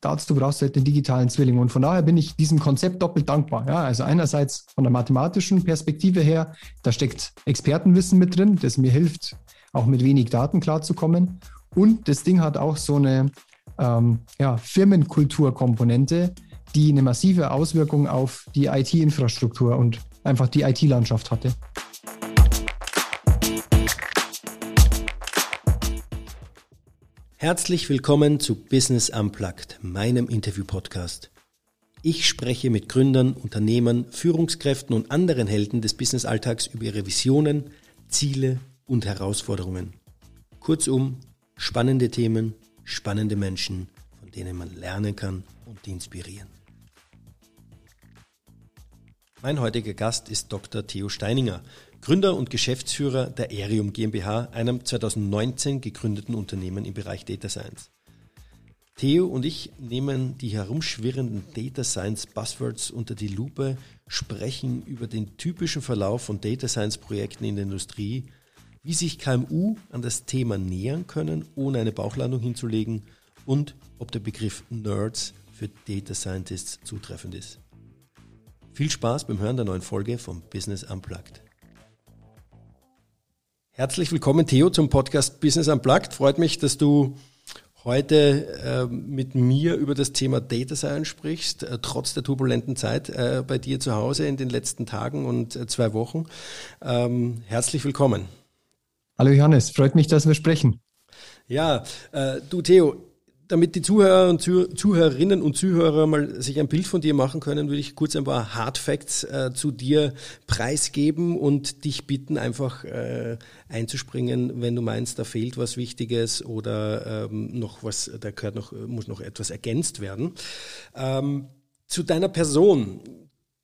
dazu brauchst du halt den digitalen Zwilling. Und von daher bin ich diesem Konzept doppelt dankbar. Ja, also einerseits von der mathematischen Perspektive her, da steckt Expertenwissen mit drin, das mir hilft, auch mit wenig Daten klarzukommen. Und das Ding hat auch so eine ähm, ja, Firmenkulturkomponente, die eine massive Auswirkung auf die IT-Infrastruktur und einfach die IT-Landschaft hatte. Herzlich willkommen zu Business Unplugged, meinem Interview-Podcast. Ich spreche mit Gründern, Unternehmern, Führungskräften und anderen Helden des Business-Alltags über ihre Visionen, Ziele und Herausforderungen. Kurzum, spannende Themen, spannende Menschen, von denen man lernen kann und inspirieren. Mein heutiger Gast ist Dr. Theo Steininger, Gründer und Geschäftsführer der Aerium GmbH, einem 2019 gegründeten Unternehmen im Bereich Data Science. Theo und ich nehmen die herumschwirrenden Data Science Buzzwords unter die Lupe, sprechen über den typischen Verlauf von Data Science Projekten in der Industrie, wie sich KMU an das Thema nähern können, ohne eine Bauchlandung hinzulegen und ob der Begriff Nerds für Data Scientists zutreffend ist. Viel Spaß beim Hören der neuen Folge vom Business Unplugged. Herzlich willkommen, Theo, zum Podcast Business Unplugged. Freut mich, dass du heute äh, mit mir über das Thema Data Science sprichst, äh, trotz der turbulenten Zeit äh, bei dir zu Hause in den letzten Tagen und äh, zwei Wochen. Ähm, herzlich willkommen. Hallo Johannes, freut mich, dass wir sprechen. Ja, äh, du Theo, damit die Zuhörer und Zuhörerinnen und Zuhörer mal sich ein Bild von dir machen können, würde ich kurz ein paar Hard Facts äh, zu dir preisgeben und dich bitten, einfach äh, einzuspringen, wenn du meinst, da fehlt was Wichtiges oder ähm, noch was, da gehört noch, muss noch etwas ergänzt werden. Ähm, zu deiner Person.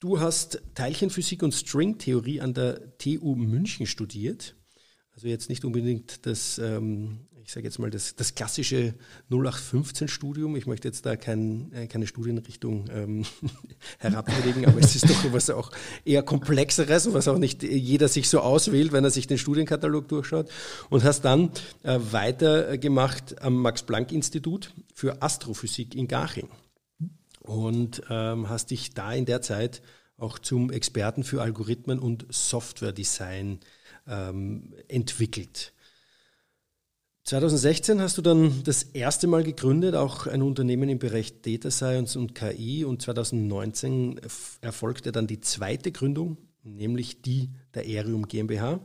Du hast Teilchenphysik und Stringtheorie an der TU München studiert. Also jetzt nicht unbedingt das ähm, ich sage jetzt mal, das, das klassische 0815-Studium. Ich möchte jetzt da kein, äh, keine Studienrichtung ähm, herabwürdigen, aber es ist doch was auch eher komplexeres, was auch nicht jeder sich so auswählt, wenn er sich den Studienkatalog durchschaut. Und hast dann äh, weitergemacht am Max-Planck-Institut für Astrophysik in Garching. Und ähm, hast dich da in der Zeit auch zum Experten für Algorithmen und Software-Design ähm, entwickelt. 2016 hast du dann das erste Mal gegründet, auch ein Unternehmen im Bereich Data Science und KI und 2019 erfolgte dann die zweite Gründung, nämlich die der Aerium GmbH,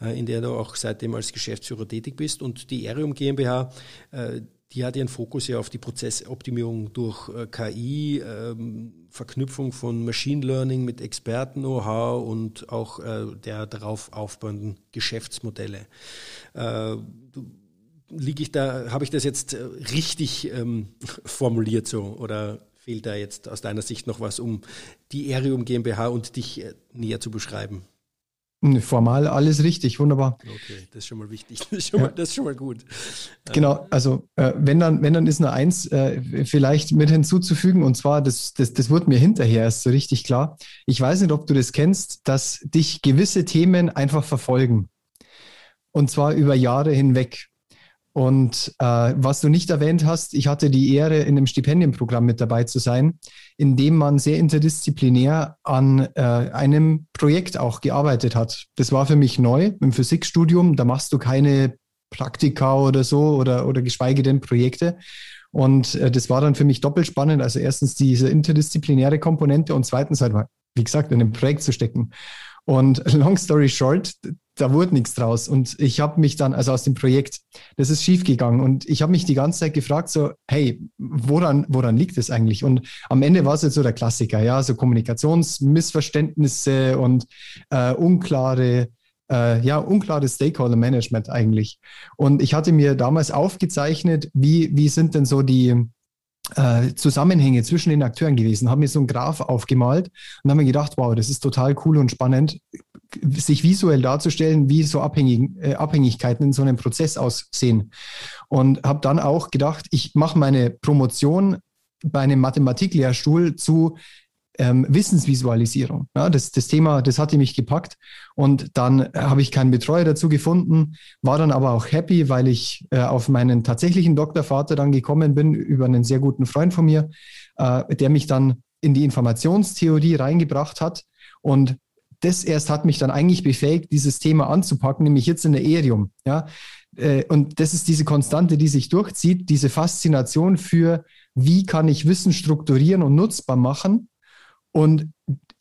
äh, in der du auch seitdem als Geschäftsführer tätig bist. Und die Aerium GmbH, äh, die hat ihren Fokus ja auf die Prozessoptimierung durch äh, KI, ähm, Verknüpfung von Machine Learning mit Experten-Know-how und auch der darauf aufbauenden Geschäftsmodelle. Du liege ich da, habe ich das jetzt äh, richtig ähm, formuliert so oder fehlt da jetzt aus deiner Sicht noch was, um die Erium GmbH und dich äh, näher zu beschreiben? Formal alles richtig, wunderbar. Okay, das ist schon mal wichtig. Das ist schon, ja. mal, das ist schon mal gut. Genau, also äh, wenn dann, wenn dann ist nur eins äh, vielleicht mit hinzuzufügen, und zwar, das, das, das wurde mir hinterher erst so richtig klar. Ich weiß nicht, ob du das kennst, dass dich gewisse Themen einfach verfolgen. Und zwar über Jahre hinweg. Und äh, was du nicht erwähnt hast, ich hatte die Ehre, in einem Stipendienprogramm mit dabei zu sein, in dem man sehr interdisziplinär an äh, einem Projekt auch gearbeitet hat. Das war für mich neu im Physikstudium. Da machst du keine Praktika oder so oder, oder geschweige denn Projekte. Und äh, das war dann für mich doppelt spannend. Also erstens diese interdisziplinäre Komponente und zweitens halt, wie gesagt, in einem Projekt zu stecken. Und long story short, da wurde nichts draus. Und ich habe mich dann, also aus dem Projekt, das ist schiefgegangen. Und ich habe mich die ganze Zeit gefragt, so, hey, woran, woran liegt es eigentlich? Und am Ende war es jetzt so der Klassiker, ja, so Kommunikationsmissverständnisse und äh, unklare, äh, ja, unklares Stakeholder-Management eigentlich. Und ich hatte mir damals aufgezeichnet, wie, wie sind denn so die, äh, Zusammenhänge zwischen den Akteuren gewesen, haben mir so einen Graph aufgemalt und haben mir gedacht, wow, das ist total cool und spannend, sich visuell darzustellen, wie so Abhängig, äh, Abhängigkeiten in so einem Prozess aussehen. Und habe dann auch gedacht, ich mache meine Promotion bei einem Mathematiklehrstuhl zu ähm, Wissensvisualisierung. Ja, das, das Thema, das hatte mich gepackt und dann habe ich keinen Betreuer dazu gefunden, war dann aber auch happy, weil ich äh, auf meinen tatsächlichen Doktorvater dann gekommen bin über einen sehr guten Freund von mir, äh, der mich dann in die Informationstheorie reingebracht hat und das erst hat mich dann eigentlich befähigt, dieses Thema anzupacken, nämlich jetzt in der Erium. Ja, äh, und das ist diese Konstante, die sich durchzieht, diese Faszination für, wie kann ich Wissen strukturieren und nutzbar machen und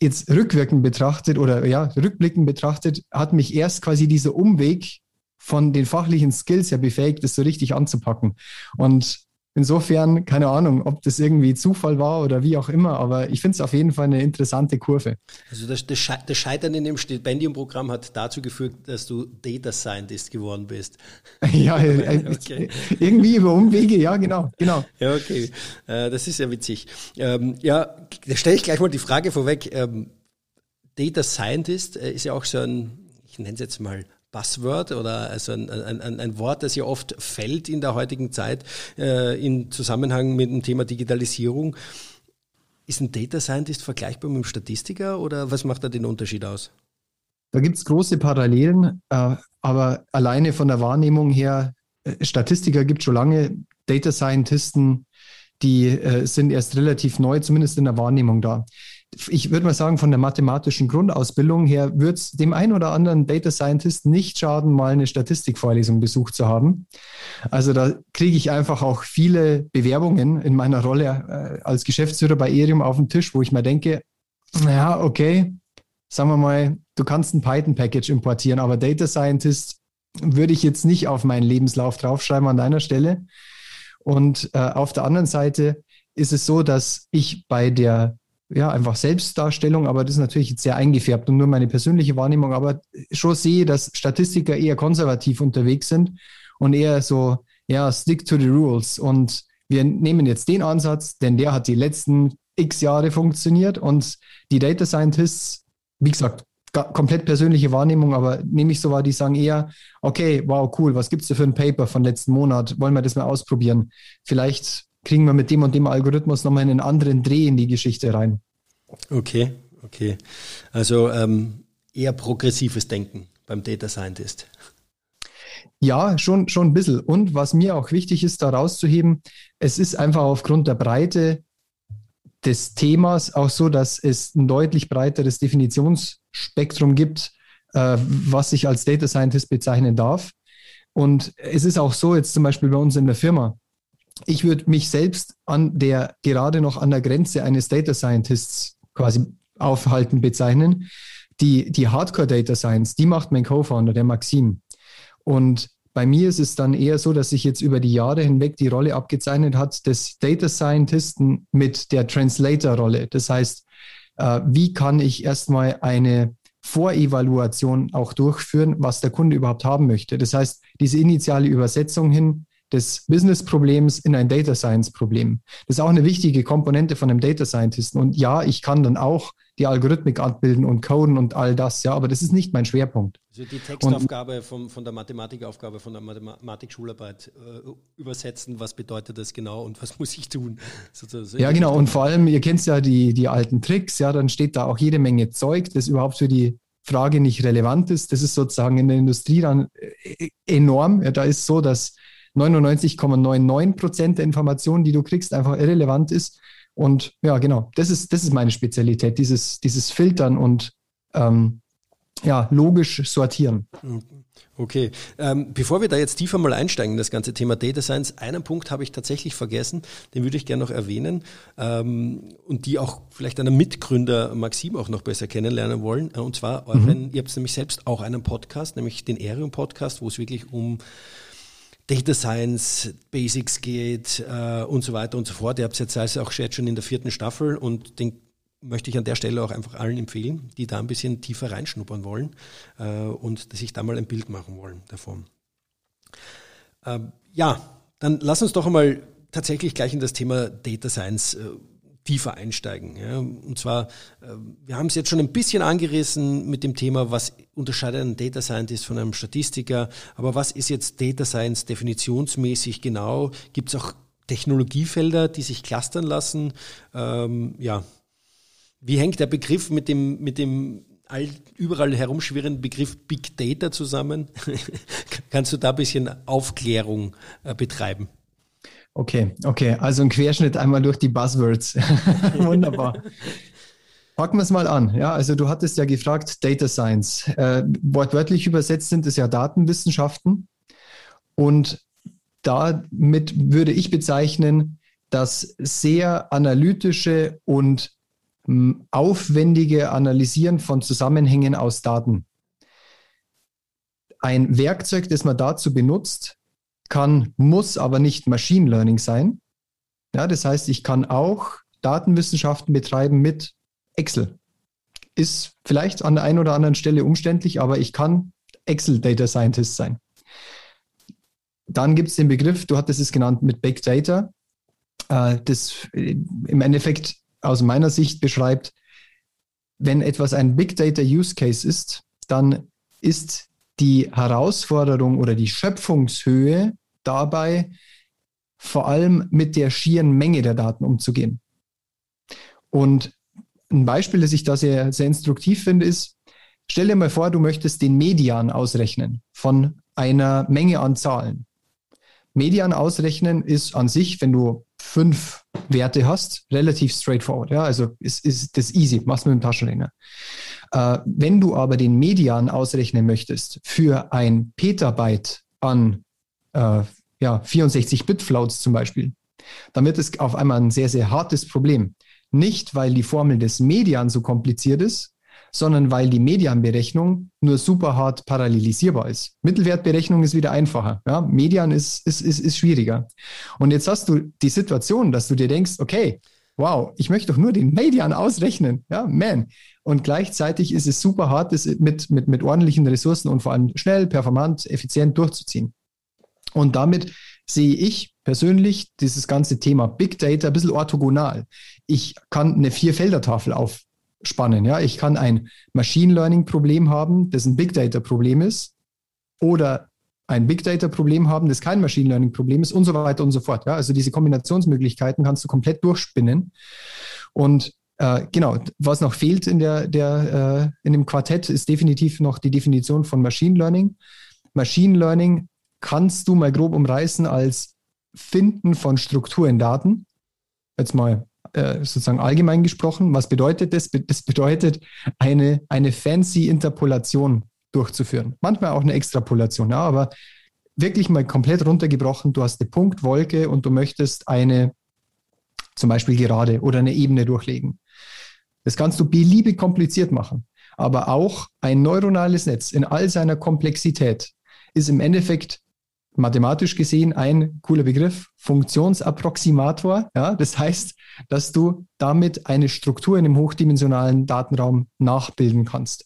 jetzt rückwirkend betrachtet oder ja, rückblickend betrachtet, hat mich erst quasi dieser Umweg von den fachlichen Skills ja befähigt, das so richtig anzupacken. Und insofern, keine Ahnung, ob das irgendwie Zufall war oder wie auch immer, aber ich finde es auf jeden Fall eine interessante Kurve. Also das, das Scheitern in dem Stipendium-Programm hat dazu geführt, dass du Data Scientist geworden bist. Ja, äh, okay. irgendwie über Umwege, ja, genau, genau. Ja, okay. Äh, das ist ja witzig. Ähm, ja, da stelle ich gleich mal die Frage vorweg. Ähm, Data Scientist äh, ist ja auch so ein, ich nenne es jetzt mal Buzzword oder also ein, ein, ein, Wort, das ja oft fällt in der heutigen Zeit äh, im Zusammenhang mit dem Thema Digitalisierung. Ist ein Data Scientist vergleichbar mit einem Statistiker oder was macht da den Unterschied aus? Da gibt es große Parallelen, äh, aber alleine von der Wahrnehmung her, äh, Statistiker gibt es schon lange, Data Scientisten, die äh, sind erst relativ neu, zumindest in der Wahrnehmung da ich würde mal sagen, von der mathematischen Grundausbildung her wird es dem einen oder anderen Data Scientist nicht schaden, mal eine Statistikvorlesung besucht zu haben. Also da kriege ich einfach auch viele Bewerbungen in meiner Rolle äh, als Geschäftsführer bei Erium auf den Tisch, wo ich mir denke, ja, okay, sagen wir mal, du kannst ein Python-Package importieren, aber Data Scientist würde ich jetzt nicht auf meinen Lebenslauf draufschreiben an deiner Stelle. Und äh, auf der anderen Seite ist es so, dass ich bei der ja, einfach Selbstdarstellung, aber das ist natürlich jetzt sehr eingefärbt und nur meine persönliche Wahrnehmung, aber schon sehe, dass Statistiker eher konservativ unterwegs sind und eher so, ja, stick to the rules. Und wir nehmen jetzt den Ansatz, denn der hat die letzten x Jahre funktioniert und die Data Scientists, wie gesagt, komplett persönliche Wahrnehmung, aber nehme ich so wahr, die sagen eher, okay, wow, cool, was gibt's da für ein Paper von letzten Monat? Wollen wir das mal ausprobieren? Vielleicht kriegen wir mit dem und dem Algorithmus nochmal einen anderen Dreh in die Geschichte rein. Okay, okay. Also ähm, eher progressives Denken beim Data Scientist. Ja, schon, schon ein bisschen. Und was mir auch wichtig ist, da rauszuheben, es ist einfach aufgrund der Breite des Themas auch so, dass es ein deutlich breiteres Definitionsspektrum gibt, äh, was ich als Data Scientist bezeichnen darf. Und es ist auch so, jetzt zum Beispiel bei uns in der Firma, ich würde mich selbst an der, gerade noch an der Grenze eines Data Scientists quasi aufhalten bezeichnen. Die, die Hardcore Data Science, die macht mein Co-Founder, der Maxim. Und bei mir ist es dann eher so, dass sich jetzt über die Jahre hinweg die Rolle abgezeichnet hat des Data Scientisten mit der Translator-Rolle. Das heißt, äh, wie kann ich erstmal eine Vorevaluation auch durchführen, was der Kunde überhaupt haben möchte. Das heißt, diese initiale Übersetzung hin des Business-Problems in ein Data Science-Problem. Das ist auch eine wichtige Komponente von einem Data Scientisten. Und ja, ich kann dann auch die Algorithmik abbilden und coden und all das, ja, aber das ist nicht mein Schwerpunkt. Also die Textaufgabe vom, von der Mathematikaufgabe, von der Mathematik-Schularbeit äh, übersetzen, was bedeutet das genau und was muss ich tun? Sozusagen. Ja, genau, und vor allem, ihr kennt ja die, die alten Tricks, ja, dann steht da auch jede Menge Zeug, das überhaupt für die Frage nicht relevant ist. Das ist sozusagen in der Industrie dann äh, enorm. Ja, da ist so, dass 99,99 Prozent der Informationen, die du kriegst, einfach irrelevant ist. Und ja, genau, das ist, das ist meine Spezialität, dieses, dieses Filtern und ähm, ja, logisch sortieren. Okay, ähm, bevor wir da jetzt tiefer mal einsteigen in das ganze Thema Data Science, einen Punkt habe ich tatsächlich vergessen, den würde ich gerne noch erwähnen ähm, und die auch vielleicht einen Mitgründer Maxim auch noch besser kennenlernen wollen. Und zwar, euren, mhm. ihr habt nämlich selbst auch einen Podcast, nämlich den Erium Podcast, wo es wirklich um Data Science Basics geht äh, und so weiter und so fort. Ihr habt es jetzt also auch schon in der vierten Staffel und den möchte ich an der Stelle auch einfach allen empfehlen, die da ein bisschen tiefer reinschnuppern wollen äh, und sich da mal ein Bild machen wollen davon. Ähm, ja, dann lass uns doch einmal tatsächlich gleich in das Thema Data Science äh, tiefer einsteigen. Ja. Und zwar, äh, wir haben es jetzt schon ein bisschen angerissen mit dem Thema, was unterscheidet ein Data Scientist von einem Statistiker, aber was ist jetzt Data Science definitionsmäßig genau? Gibt es auch Technologiefelder, die sich clustern lassen? Ähm, ja, Wie hängt der Begriff mit dem, mit dem all, überall herumschwirrenden Begriff Big Data zusammen? Kannst du da ein bisschen Aufklärung äh, betreiben? Okay, okay. Also ein Querschnitt einmal durch die Buzzwords. Wunderbar. Packen wir es mal an. Ja, also du hattest ja gefragt, Data Science. Äh, wortwörtlich übersetzt sind es ja Datenwissenschaften. Und damit würde ich bezeichnen, das sehr analytische und hm, aufwendige Analysieren von Zusammenhängen aus Daten. Ein Werkzeug, das man dazu benutzt, kann, muss aber nicht Machine Learning sein. Ja, das heißt, ich kann auch Datenwissenschaften betreiben mit Excel. Ist vielleicht an der einen oder anderen Stelle umständlich, aber ich kann Excel Data Scientist sein. Dann gibt es den Begriff, du hattest es genannt, mit Big Data, äh, das äh, im Endeffekt aus meiner Sicht beschreibt, wenn etwas ein Big Data Use Case ist, dann ist die Herausforderung oder die Schöpfungshöhe dabei, vor allem mit der schieren Menge der Daten umzugehen. Und ein Beispiel, das ich da sehr, sehr instruktiv finde, ist, stell dir mal vor, du möchtest den Median ausrechnen von einer Menge an Zahlen. Median ausrechnen ist an sich, wenn du fünf Werte hast, relativ straightforward. Ja, also ist, ist das easy, machst du mit dem Taschenrechner. Äh, wenn du aber den Median ausrechnen möchtest für ein Petabyte an äh, ja, 64-Bit-Floats zum Beispiel, dann wird es auf einmal ein sehr, sehr hartes Problem. Nicht, weil die Formel des Median so kompliziert ist, sondern weil die Medianberechnung nur super hart parallelisierbar ist. Mittelwertberechnung ist wieder einfacher. Ja? Median ist, ist, ist, ist schwieriger. Und jetzt hast du die Situation, dass du dir denkst, okay, wow, ich möchte doch nur den Median ausrechnen. Ja, man. Und gleichzeitig ist es super hart, das mit, mit, mit ordentlichen Ressourcen und vor allem schnell, performant, effizient durchzuziehen. Und damit sehe ich persönlich dieses ganze Thema Big Data ein bisschen orthogonal. Ich kann eine Vier-Felder-Tafel aufspannen. Ja? Ich kann ein Machine Learning-Problem haben, das ein Big Data-Problem ist, oder ein Big Data-Problem haben, das kein Machine Learning-Problem ist und so weiter und so fort. Ja? Also diese Kombinationsmöglichkeiten kannst du komplett durchspinnen. Und äh, genau, was noch fehlt in, der, der, äh, in dem Quartett, ist definitiv noch die Definition von Machine Learning. Machine Learning kannst du mal grob umreißen als Finden von Struktur in Daten. Jetzt mal äh, sozusagen allgemein gesprochen. Was bedeutet das? Das bedeutet, eine, eine fancy Interpolation durchzuführen. Manchmal auch eine Extrapolation, ja, aber wirklich mal komplett runtergebrochen. Du hast eine Punktwolke und du möchtest eine zum Beispiel gerade oder eine Ebene durchlegen. Das kannst du beliebig kompliziert machen. Aber auch ein neuronales Netz in all seiner Komplexität ist im Endeffekt mathematisch gesehen ein cooler Begriff, Funktionsapproximator. Ja, das heißt, dass du damit eine Struktur in einem hochdimensionalen Datenraum nachbilden kannst.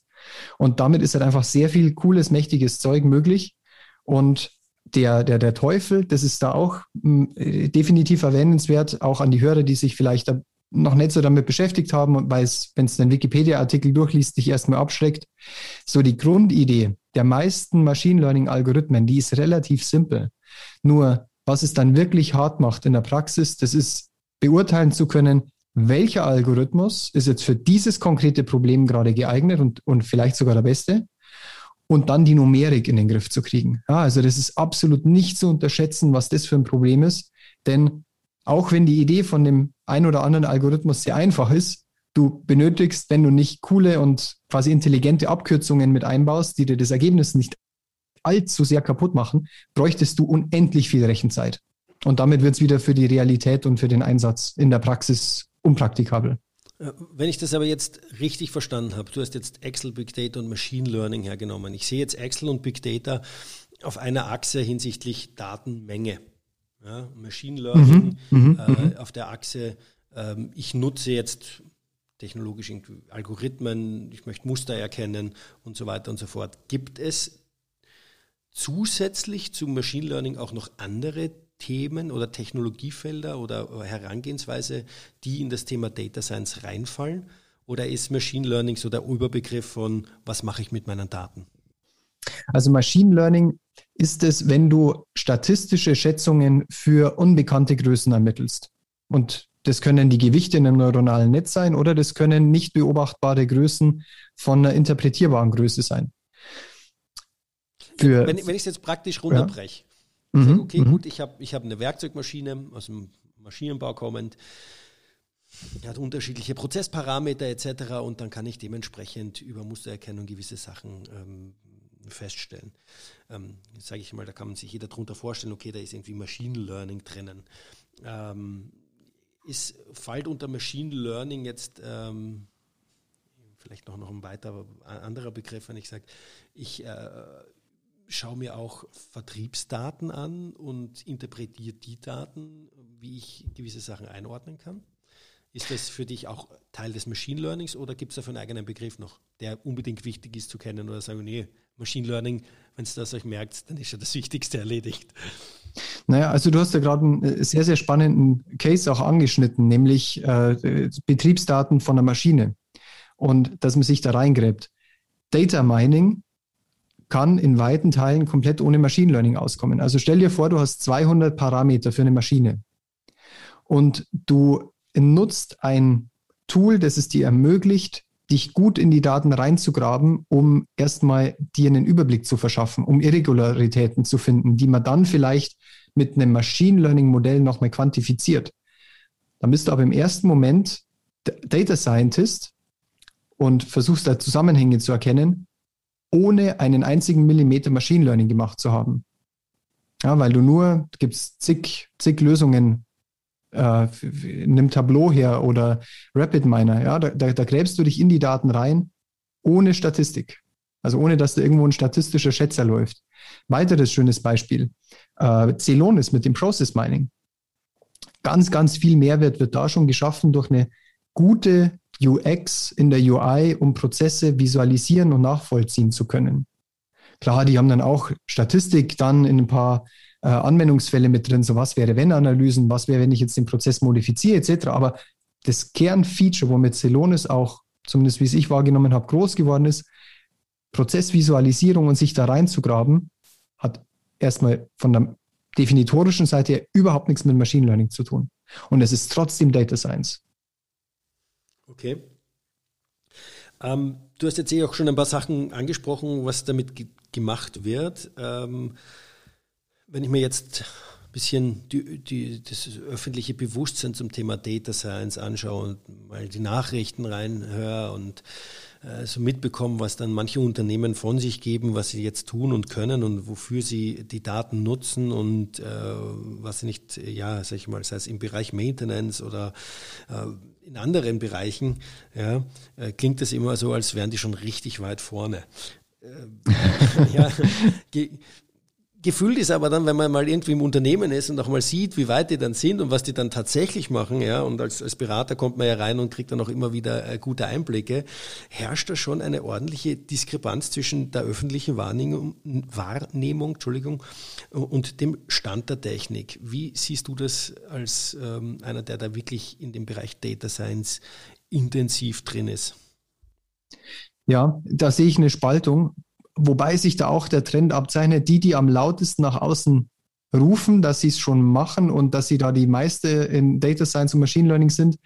Und damit ist halt einfach sehr viel cooles, mächtiges Zeug möglich. Und der, der, der Teufel, das ist da auch mh, hm, definitiv erwähnenswert, auch an die Hörer, die sich vielleicht noch nicht so damit beschäftigt haben und weil es, wenn es den Wikipedia-Artikel durchliest, dich erstmal abschreckt. So die Grundidee der meisten Machine Learning-Algorithmen, die ist relativ simpel. Nur, was es dann wirklich hart macht in der Praxis, das ist beurteilen zu können, welcher Algorithmus ist jetzt für dieses konkrete Problem gerade geeignet und, und vielleicht sogar der beste und dann die Numerik in den Griff zu kriegen. Ja, also das ist absolut nicht zu unterschätzen, was das für ein Problem ist, denn auch wenn die Idee von dem ein oder anderen Algorithmus sehr einfach ist, du benötigst, wenn du nicht coole und quasi intelligente Abkürzungen mit einbaust, die dir das Ergebnis nicht allzu sehr kaputt machen, bräuchtest du unendlich viel Rechenzeit. Und damit wird es wieder für die Realität und für den Einsatz in der Praxis unpraktikabel. Äh, wenn ich das aber jetzt richtig verstanden habe, du hast jetzt Excel, Big Data und Machine Learning hergenommen. Ich sehe jetzt Excel und Big Data auf einer Achse hinsichtlich Datenmenge. Ja, Machine Learning mhm, mhm äh, mhm. auf der Achse, ähm, ich nutze jetzt technologisch Algorithmen, ich möchte Muster erkennen und so weiter und so fort. Gibt es zusätzlich zum Machine Learning auch noch andere Themen oder Technologiefelder oder Herangehensweise, die in das Thema Data Science reinfallen? Oder ist Machine Learning so der Überbegriff von, was mache ich mit meinen Daten? Also Machine Learning ist es, wenn du statistische Schätzungen für unbekannte Größen ermittelst. Und Das können die Gewichte in einem neuronalen Netz sein oder das können nicht beobachtbare Größen von einer interpretierbaren Größe sein. Für, wenn, wenn ich es jetzt praktisch runterbreche, ja. Mhm, okay, mhm. gut, ich habe ich hab eine Werkzeugmaschine aus dem Maschinenbau kommend, hat unterschiedliche Prozessparameter etc. und dann kann ich dementsprechend über Mustererkennung gewisse Sachen ähm, feststellen. Ähm, sage ich mal, da kann man sich jeder darunter vorstellen, okay, da ist irgendwie Machine Learning drinnen. Ähm, ist, fällt unter Machine Learning jetzt ähm, vielleicht noch, noch ein weiterer anderer Begriff, wenn ich sage, ich äh, schaue mir auch Vertriebsdaten an und interpretiere die Daten, wie ich gewisse Sachen einordnen kann? Ist das für dich auch Teil des Machine Learnings oder gibt es dafür einen eigenen Begriff noch, der unbedingt wichtig ist zu kennen oder sagen, nee, Machine Learning, wenn es das euch merkt, dann ist ja das Wichtigste erledigt. Naja, also du hast ja gerade einen äh, sehr, sehr spannenden Case auch angeschnitten, nämlich äh, Betriebsdaten von der Maschine und dass man sich da reingräbt. Data Mining kann in weiten Teilen komplett ohne Machine Learning auskommen. Also stell dir vor, du hast 200 Parameter für eine Maschine und du nutzt ein Tool, das es dir ermöglicht, dich gut in die Daten reinzugraben, um erstmal dir einen Überblick zu verschaffen, um Irregularitäten zu finden, die man dann vielleicht mit einem Machine Learning Modell nochmal quantifiziert. Dann bist du aber im ersten Moment Data Scientist und versuchst da Zusammenhänge zu erkennen, ohne einen einzigen Millimeter Machine Learning gemacht zu haben. Ja, weil du nur, gibt es zig, zig Lösungen, äh, nimm Tableau her oder Rapid Miner, ja, da, da, da gräbst du dich in die Daten rein, ohne Statistik. Also ohne, dass da irgendwo ein statistischer Schätzer läuft. Weiteres schönes Beispiel. Äh, Celonis mit dem Process Mining. Ganz, ganz viel Mehrwert wird da schon geschaffen durch eine gute UX in der UI, um Prozesse visualisieren und nachvollziehen zu können. Klar, die haben dann auch Statistik dann in ein paar äh, Anwendungsfälle mit drin, so was wäre wenn Analysen, was wäre, wenn ich jetzt den Prozess modifiziere, etc. Aber das Kernfeature, womit Celonis auch, zumindest wie es ich wahrgenommen habe, groß geworden ist, Prozessvisualisierung und sich da reinzugraben, hat erstmal von der definitorischen Seite her überhaupt nichts mit Machine Learning zu tun. Und es ist trotzdem Data Science. Okay. Ähm, du hast jetzt eh auch schon ein paar Sachen angesprochen, was damit ge gemacht wird. Ähm, wenn ich mir jetzt ein bisschen die, die, das öffentliche Bewusstsein zum Thema Data Science anschaue und mal die Nachrichten reinhöre und äh, so mitbekommen, was dann manche Unternehmen von sich geben, was sie jetzt tun und können und wofür sie die Daten nutzen und äh, was sie nicht, ja, sag ich mal, sei es im Bereich Maintenance oder äh, in anderen Bereichen, ja, äh, klingt das immer so, als wären die schon richtig weit vorne. Äh, ja, Gefühlt ist aber dann, wenn man mal irgendwie im Unternehmen ist und auch mal sieht, wie weit die dann sind und was die dann tatsächlich machen, ja, und als, als Berater kommt man ja rein und kriegt dann auch immer wieder äh, gute Einblicke, herrscht da schon eine ordentliche Diskrepanz zwischen der öffentlichen Wahrnehmung, Wahrnehmung Entschuldigung, und dem Stand der Technik. Wie siehst du das als ähm, einer, der da wirklich in dem Bereich Data Science intensiv drin ist? Ja, da sehe ich eine Spaltung wobei sich da auch der Trend abzeichnet, die, die am lautesten nach außen rufen, dass sie es schon machen und dass sie da die meiste in Data Science und Machine Learning sind,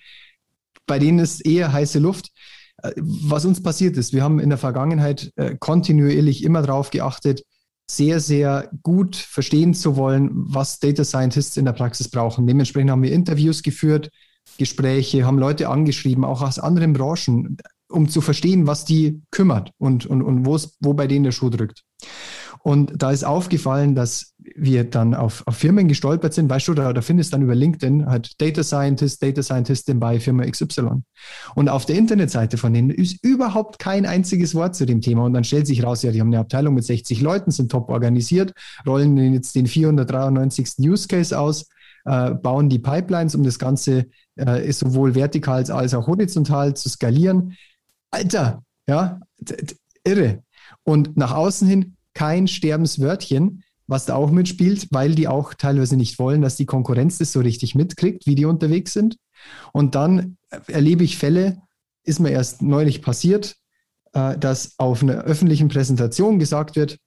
bei denen ist eher heiße Luft. Äh, was uns passiert ist, wir haben in der Vergangenheit äh, kontinuierlich immer darauf geachtet, sehr, sehr gut verstehen zu wollen, was Data Scientists in der Praxis brauchen. Dementsprechend haben wir Interviews geführt, Gespräche, haben Leute angeschrieben, auch aus anderen Branchen, um zu verstehen, was die kümmert und, und, und wo bei denen der Schuh drückt. Und da ist aufgefallen, dass wir dann auf, auf Firmen gestolpert sind. Weißt du, da, da findest dann über LinkedIn halt Data Scientist, Data Scientistin bei Firma XY. Und auf der Internetseite von denen ist überhaupt kein einziges Wort zu dem Thema. Und dann stellt sich raus, ja, die haben eine Abteilung mit 60 Leuten, sind top organisiert, rollen jetzt den 493. Use Case aus, äh, bauen die Pipelines, um das Ganze äh, sowohl vertikal als auch horizontal zu skalieren. Alter, ja, irre. Und nach außen hin kein Sterbenswörtchen, was da auch mitspielt, weil die auch teilweise nicht wollen, dass die Konkurrenz das so richtig mitkriegt, wie die unterwegs sind. Und dann erlebe ich Fälle, ist mir erst neulich passiert, äh, dass auf einer öffentlichen Präsentation gesagt wird,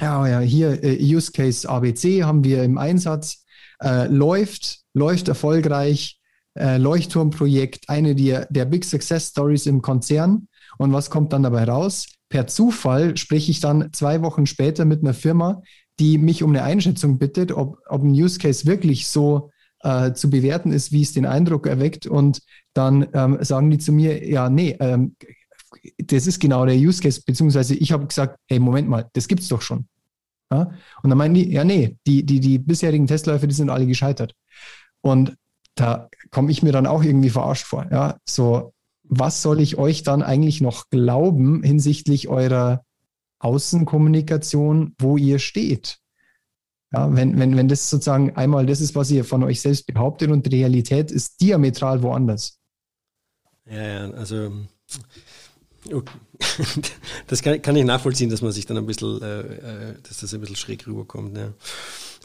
ja, ja, hier äh, Use Case ABC haben wir im Einsatz, äh, läuft, läuft erfolgreich, äh, Leuchtturmprojekt, eine der, der Big Success Stories im Konzern. Und was kommt dann dabei raus? Per Zufall spreche ich dann zwei Wochen später mit einer Firma, die mich um eine Einschätzung bittet, ob, ob ein Use Case wirklich so äh, zu bewerten ist, wie es den Eindruck erweckt. Und dann ähm, sagen die zu mir, ja, nee, ähm, das ist genau der Use Case, beziehungsweise ich habe gesagt, hey, Moment mal, das gibt's doch schon. Ja? Und dann meinen die, ja, nee, die, die, die bisherigen Testläufe, die sind alle gescheitert. Und da komme ich mir dann auch irgendwie verarscht vor. Ja, so, was soll ich euch dann eigentlich noch glauben hinsichtlich eurer Außenkommunikation, wo ihr steht? Ja, wenn, wenn, wenn das sozusagen einmal das ist, was ihr von euch selbst behauptet und die Realität ist diametral woanders. Ja, ja, also das kann, kann, ich nachvollziehen, dass man sich dann ein bisschen, äh, äh, dass das ein bisschen schräg rüberkommt. Ja.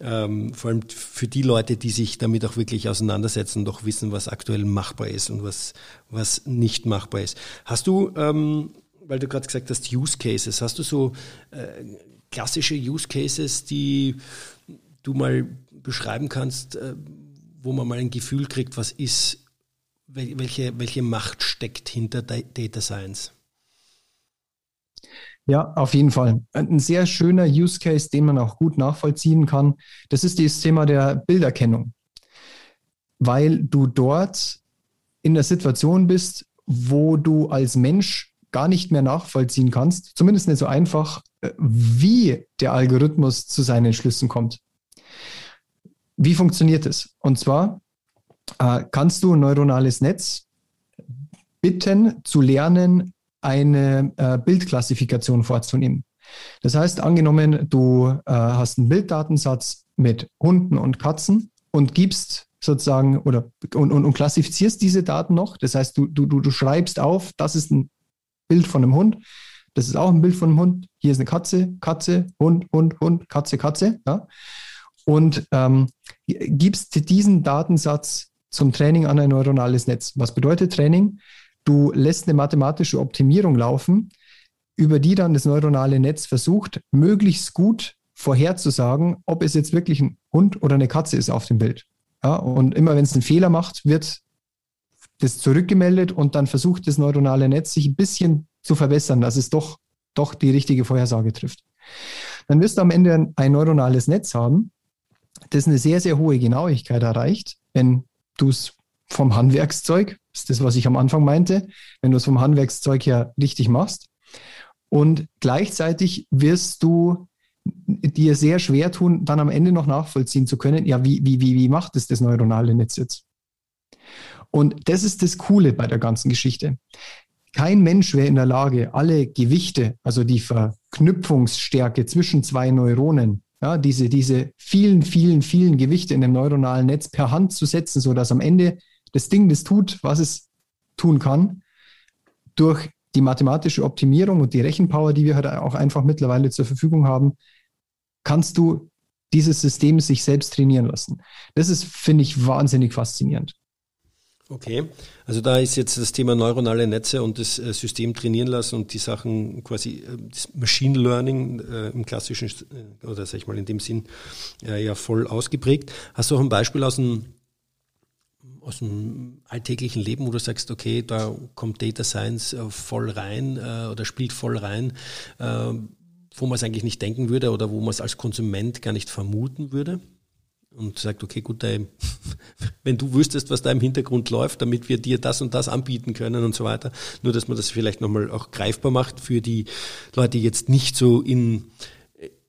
Ähm, vor allem für die Leute, die sich damit auch wirklich auseinandersetzen, doch wissen, was aktuell machbar ist und was, was nicht machbar ist. Hast du, ähm, weil du gerade gesagt hast, Use Cases, hast du so äh, klassische Use Cases, die du mal beschreiben kannst, äh, wo man mal ein Gefühl kriegt, was ist, welche, welche Macht steckt hinter Data Science? Ja, auf jeden Fall. Ein sehr schöner Use Case, den man auch gut nachvollziehen kann, das ist das Thema der Bilderkennung. Weil du dort in der Situation bist, wo du als Mensch gar nicht mehr nachvollziehen kannst, zumindest nicht so einfach, äh, wie der Algorithmus zu seinen Schlüssen kommt. Wie funktioniert es? Und zwar äh, kannst du ein neuronales Netz bitten zu lernen, eine äh, Bildklassifikation vorzunehmen. Das heißt, angenommen, du äh, hast einen Bilddatensatz mit Hunden und Katzen und gibst sozusagen oder und, und, und klassifizierst diese Daten noch. Das heißt, du, du, du schreibst auf, das ist ein Bild von einem Hund, das ist auch ein Bild von einem Hund, hier ist eine Katze, Katze, Hund, Hund, Hund, Katze, Katze. Ja? Und ähm, gibst diesen Datensatz zum Training an ein neuronales Netz. Was bedeutet Training? Du lässt eine mathematische Optimierung laufen, über die dann das neuronale Netz versucht, möglichst gut vorherzusagen, ob es jetzt wirklich ein Hund oder eine Katze ist auf dem Bild. Ja, und immer wenn es einen Fehler macht, wird das zurückgemeldet und dann versucht das neuronale Netz sich ein bisschen zu verbessern, dass es doch, doch die richtige Vorhersage trifft. Dann wirst du am Ende ein, neuronales Netz haben, das eine sehr, sehr hohe Genauigkeit erreicht, wenn du es vom Handwerkszeug, das ist das, was ich am Anfang meinte, wenn du es vom Handwerkszeug her richtig machst. Und gleichzeitig wirst du dir sehr schwer tun, dann am Ende noch nachvollziehen zu können, ja, wie, wie, wie, wie macht es das neuronale Netz jetzt? Und das ist das Coole bei der ganzen Geschichte. Kein Mensch wäre in der Lage, alle Gewichte, also die Verknüpfungsstärke zwischen zwei Neuronen, ja, diese, diese vielen, vielen, vielen Gewichte in dem neuronalen Netz per Hand zu setzen, sodass am Ende das Ding das tut, was es tun kann, durch die mathematische Optimierung und die Rechenpower, die wir halt auch einfach mittlerweile zur Verfügung haben, kannst du dieses System sich selbst trainieren lassen. Das ist, finde ich, wahnsinnig faszinierend. Okay, also da ist jetzt das Thema neuronale Netze und das äh, System trainieren lassen und die Sachen quasi, äh, das Machine Learning äh, im klassischen, oder sag ich mal in dem Sinn, ja voll ausgeprägt. Hast du auch ein Beispiel aus dem aus dem alltäglichen Leben, wo du sagst, okay, da kommt Data Science äh, voll rein äh, oder spielt voll rein, äh, wo man es eigentlich nicht denken würde oder wo man es als Konsument gar nicht vermuten würde? Und sagt, okay, gut, wenn du wüsstest, was da im Hintergrund läuft, damit wir dir das und das anbieten können und so weiter. Nur, dass man das vielleicht nochmal auch greifbar macht für die Leute, die jetzt nicht so in,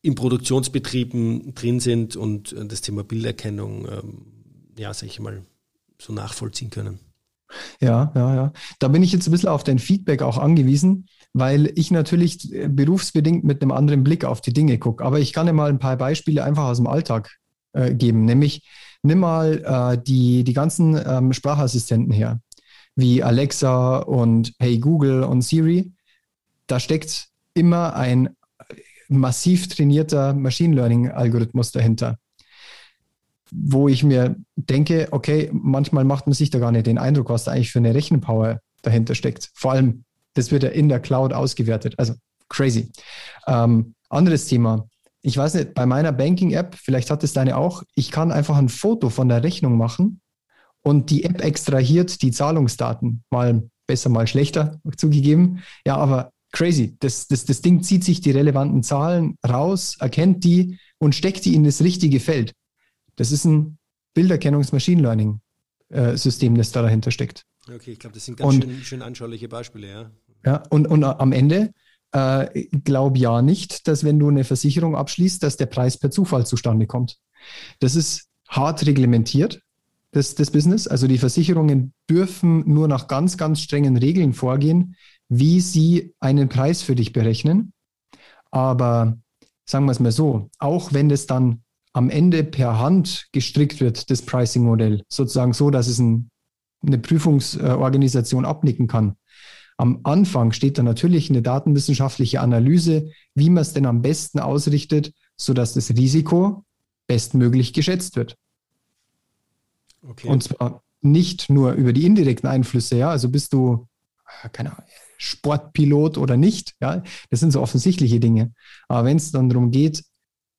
in Produktionsbetrieben drin sind und das Thema Bilderkennung, ähm, ja, sag ich mal, so nachvollziehen können. Ja, ja, ja. Da bin ich jetzt ein bisschen auf dein Feedback auch angewiesen, weil ich natürlich berufsbedingt mit einem anderen Blick auf die Dinge gucke. Aber ich kann dir mal ein paar Beispiele einfach aus dem Alltag äh, geben. Nämlich, nimm mal äh, die, die ganzen ähm, Sprachassistenten her, wie Alexa und Hey Google und Siri. Da steckt immer ein massiv trainierter Machine Learning-Algorithmus dahinter wo ich mir denke, okay, manchmal macht man sich da gar nicht den Eindruck, was da eigentlich für eine Rechenpower dahinter steckt. Vor allem, das wird ja in der Cloud ausgewertet. Also crazy. Ähm, anderes Thema. Ich weiß nicht, bei meiner Banking-App, vielleicht hat es deine auch, ich kann einfach ein Foto von der Rechnung machen und die App extrahiert die Zahlungsdaten, mal besser, mal schlechter zugegeben. Ja, aber crazy. Das, das, das Ding zieht sich die relevanten Zahlen raus, erkennt die und steckt die in das richtige Feld. Das ist ein Bilderkennungs-Machine Learning-System, äh, das da dahinter steckt. Okay, ich glaube, das sind ganz und, schön, schön anschauliche Beispiele, ja. Ja, und, und am Ende äh, glaub ja nicht, dass wenn du eine Versicherung abschließt, dass der Preis per Zufall zustande kommt. Das ist hart reglementiert, das, das Business. Also die Versicherungen dürfen nur nach ganz, ganz strengen Regeln vorgehen, wie sie einen Preis für dich berechnen. Aber sagen wir es mal so, auch wenn das dann am Ende per Hand gestrickt wird, das Pricing-Modell, sozusagen so, dass es ein, eine Prüfungsorganisation abnicken kann. Am Anfang steht da natürlich eine datenwissenschaftliche Analyse, wie man es denn am besten ausrichtet, sodass das Risiko bestmöglich geschätzt wird. Okay. Und zwar nicht nur über die indirekten Einflüsse, ja, also bist du, keine Ahnung, Sportpilot oder nicht, ja, das sind so offensichtliche Dinge. Aber wenn es dann darum geht,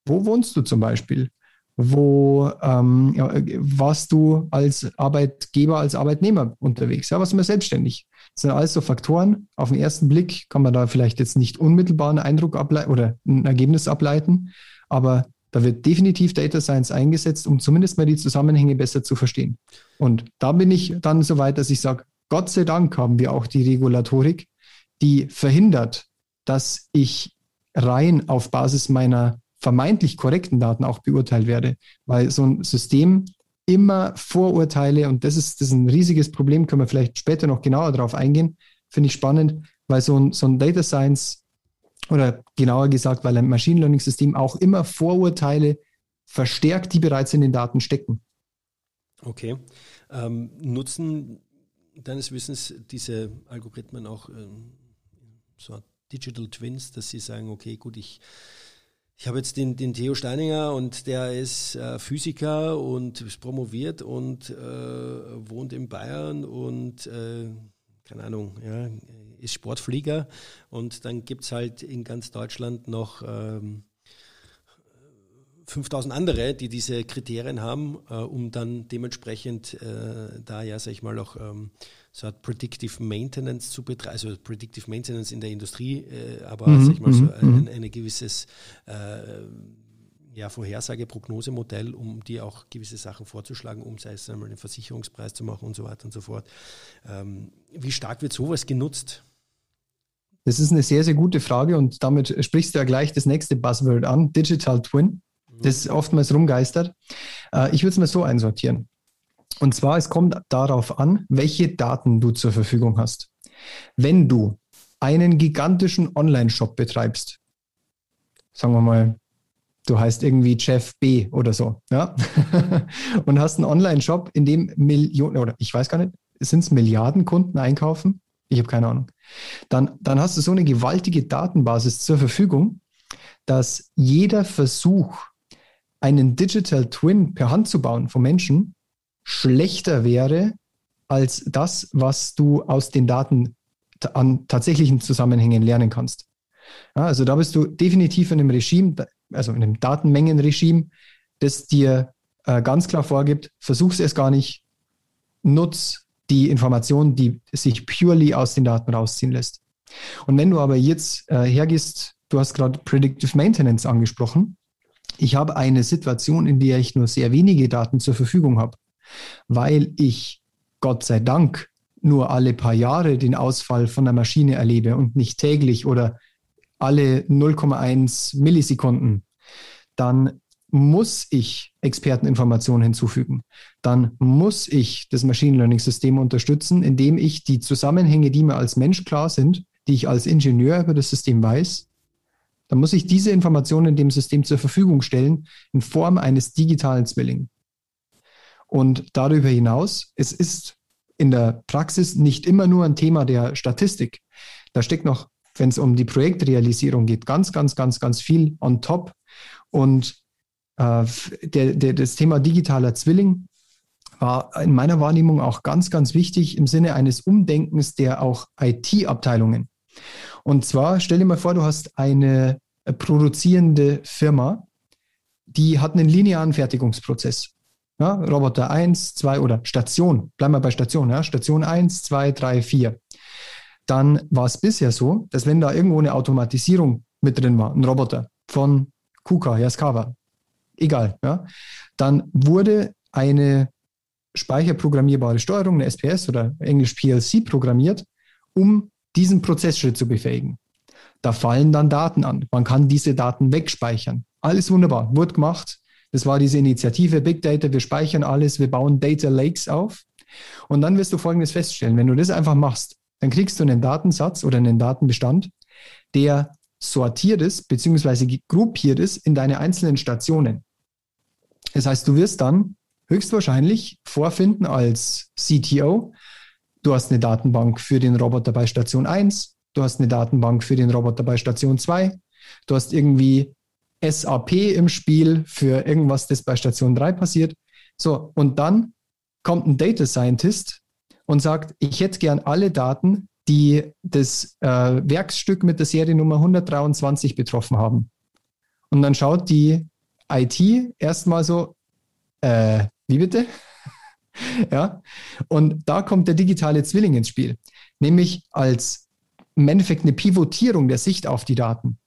wo wohnst du zum Beispiel? Wo ähm, ja, warst du als Arbeitgeber, als Arbeitnehmer unterwegs? Ja, was immer selbstständig? Das sind alles so Faktoren. Auf den ersten Blick kann man da vielleicht jetzt nicht unmittelbar einen Eindruck ableiten oder ein Ergebnis ableiten, aber da wird definitiv Data Science eingesetzt, um zumindest mal die Zusammenhänge besser zu verstehen. Und da bin ich dann so weit, dass ich sage, Gott sei Dank haben wir auch die Regulatorik, die verhindert, dass ich rein auf Basis meiner vermeintlich korrekten Daten auch beurteilt werde, weil so ein System immer Vorurteile, und das ist, das ist ein riesiges Problem, können wir vielleicht später noch genauer darauf eingehen, finde ich spannend, weil so ein, so ein Data Science oder genauer gesagt, weil ein Machine Learning System auch immer Vorurteile verstärkt, die bereits in den Daten stecken. Okay. Ähm, nutzen deines Wissens diese Algorithmen auch ähm, so Digital Twins, dass sie sagen, okay, gut, ich ich habe jetzt den, den Theo Steininger und der ist äh, Physiker und ist promoviert und äh, wohnt in Bayern und äh, keine Ahnung, ja, ist Sportflieger. Und dann gibt es halt in ganz Deutschland noch ähm, 5000 andere, die diese Kriterien haben, äh, um dann dementsprechend äh, da ja, sag ich mal, auch ähm, so hat Predictive Maintenance zu betreiben, also Predictive Maintenance in der Industrie, äh, aber mhm, sag ich mal so mhm, ein, mhm. ein, gewisses äh, ja, Vorhersage, Prognosemodell, um dir auch gewisse Sachen vorzuschlagen, um sei es einmal den Versicherungspreis zu machen und so weiter und so fort. Ähm, wie stark wird sowas genutzt? Das ist eine sehr, sehr gute Frage und damit sprichst du ja gleich das nächste Buzzword an, Digital Twin das oftmals rumgeistert. Äh, ich würde es mal so einsortieren. Und zwar, es kommt darauf an, welche Daten du zur Verfügung hast. Wenn du einen gigantischen Online-Shop betreibst, sagen wir mal, du heißt irgendwie Jeff B oder so, ja, und hast einen Online-Shop, in dem Millionen, oder ich weiß gar nicht, sind es Milliarden Kunden einkaufen? Ich habe keine Ahnung. Dann, dann hast du so eine gewaltige Datenbasis zur Verfügung, dass jeder Versuch, einen Digital Twin per Hand zu bauen von Menschen schlechter wäre als das, was du aus den Daten an tatsächlichen Zusammenhängen lernen kannst. Ja, also da bist du definitiv in einem Regime, also in einem Datenmengenregime, das dir äh, ganz klar vorgibt, versuch es gar nicht, nutz die Information, die sich purely aus den Daten rausziehen lässt. Und wenn du aber jetzt äh, hergehst, du hast gerade Predictive Maintenance angesprochen, ich habe eine Situation, in der ich nur sehr wenige Daten zur Verfügung habe, weil ich Gott sei Dank nur alle paar Jahre den Ausfall von der Maschine erlebe und nicht täglich oder alle 0,1 Millisekunden, dann muss ich Experteninformationen hinzufügen. Dann muss ich das Machine Learning System unterstützen, indem ich die Zusammenhänge, die mir als Mensch klar sind, die ich als Ingenieur über das System weiß, dann muss ich diese Informationen dem System zur Verfügung stellen in Form eines digitalen Zwilling. Und darüber hinaus, es ist in der Praxis nicht immer nur ein Thema der Statistik. Da steckt noch, wenn es um die Projektrealisierung geht, ganz, ganz, ganz, ganz viel on top. Und äh, der, der, das Thema digitaler Zwilling war in meiner Wahrnehmung auch ganz, ganz wichtig im Sinne eines Umdenkens der auch IT-Abteilungen. Und zwar stell dir mal vor, du hast eine äh, produzierende Firma, die hat einen linearen Fertigungsprozess. Ja, Roboter 1, 2 oder Station, bleiben wir bei Station, ja, Station 1, 2, 3, 4. Dann war es bisher so, dass wenn da irgendwo eine Automatisierung mit drin war, ein Roboter von KUKA, Yaskawa, egal, ja, dann wurde eine speicherprogrammierbare Steuerung, eine SPS oder Englisch PLC programmiert, um diesen Prozessschritt zu befähigen. Da fallen dann Daten an. Man kann diese Daten wegspeichern. Alles wunderbar, wurde gemacht. Das war diese Initiative Big Data, wir speichern alles, wir bauen Data Lakes auf. Und dann wirst du Folgendes feststellen, wenn du das einfach machst, dann kriegst du einen Datensatz oder einen Datenbestand, der sortiert ist, beziehungsweise gruppiert ist in deine einzelnen Stationen. Das heißt, du wirst dann höchstwahrscheinlich vorfinden als CTO, du hast eine Datenbank für den Roboter bei Station 1, du hast eine Datenbank für den Roboter bei Station 2, du hast irgendwie SAP im Spiel für irgendwas, das bei Station 3 passiert. So, und dann kommt ein Data Scientist und sagt, ich hätte gern alle Daten, die das äh, Werksstück mit der Seriennummer 123 betroffen haben. Und dann schaut die IT erstmal so, äh, wie bitte? ja. Und da kommt der digitale Zwilling ins Spiel, nämlich als im Endeffekt eine Pivotierung der Sicht auf die Daten.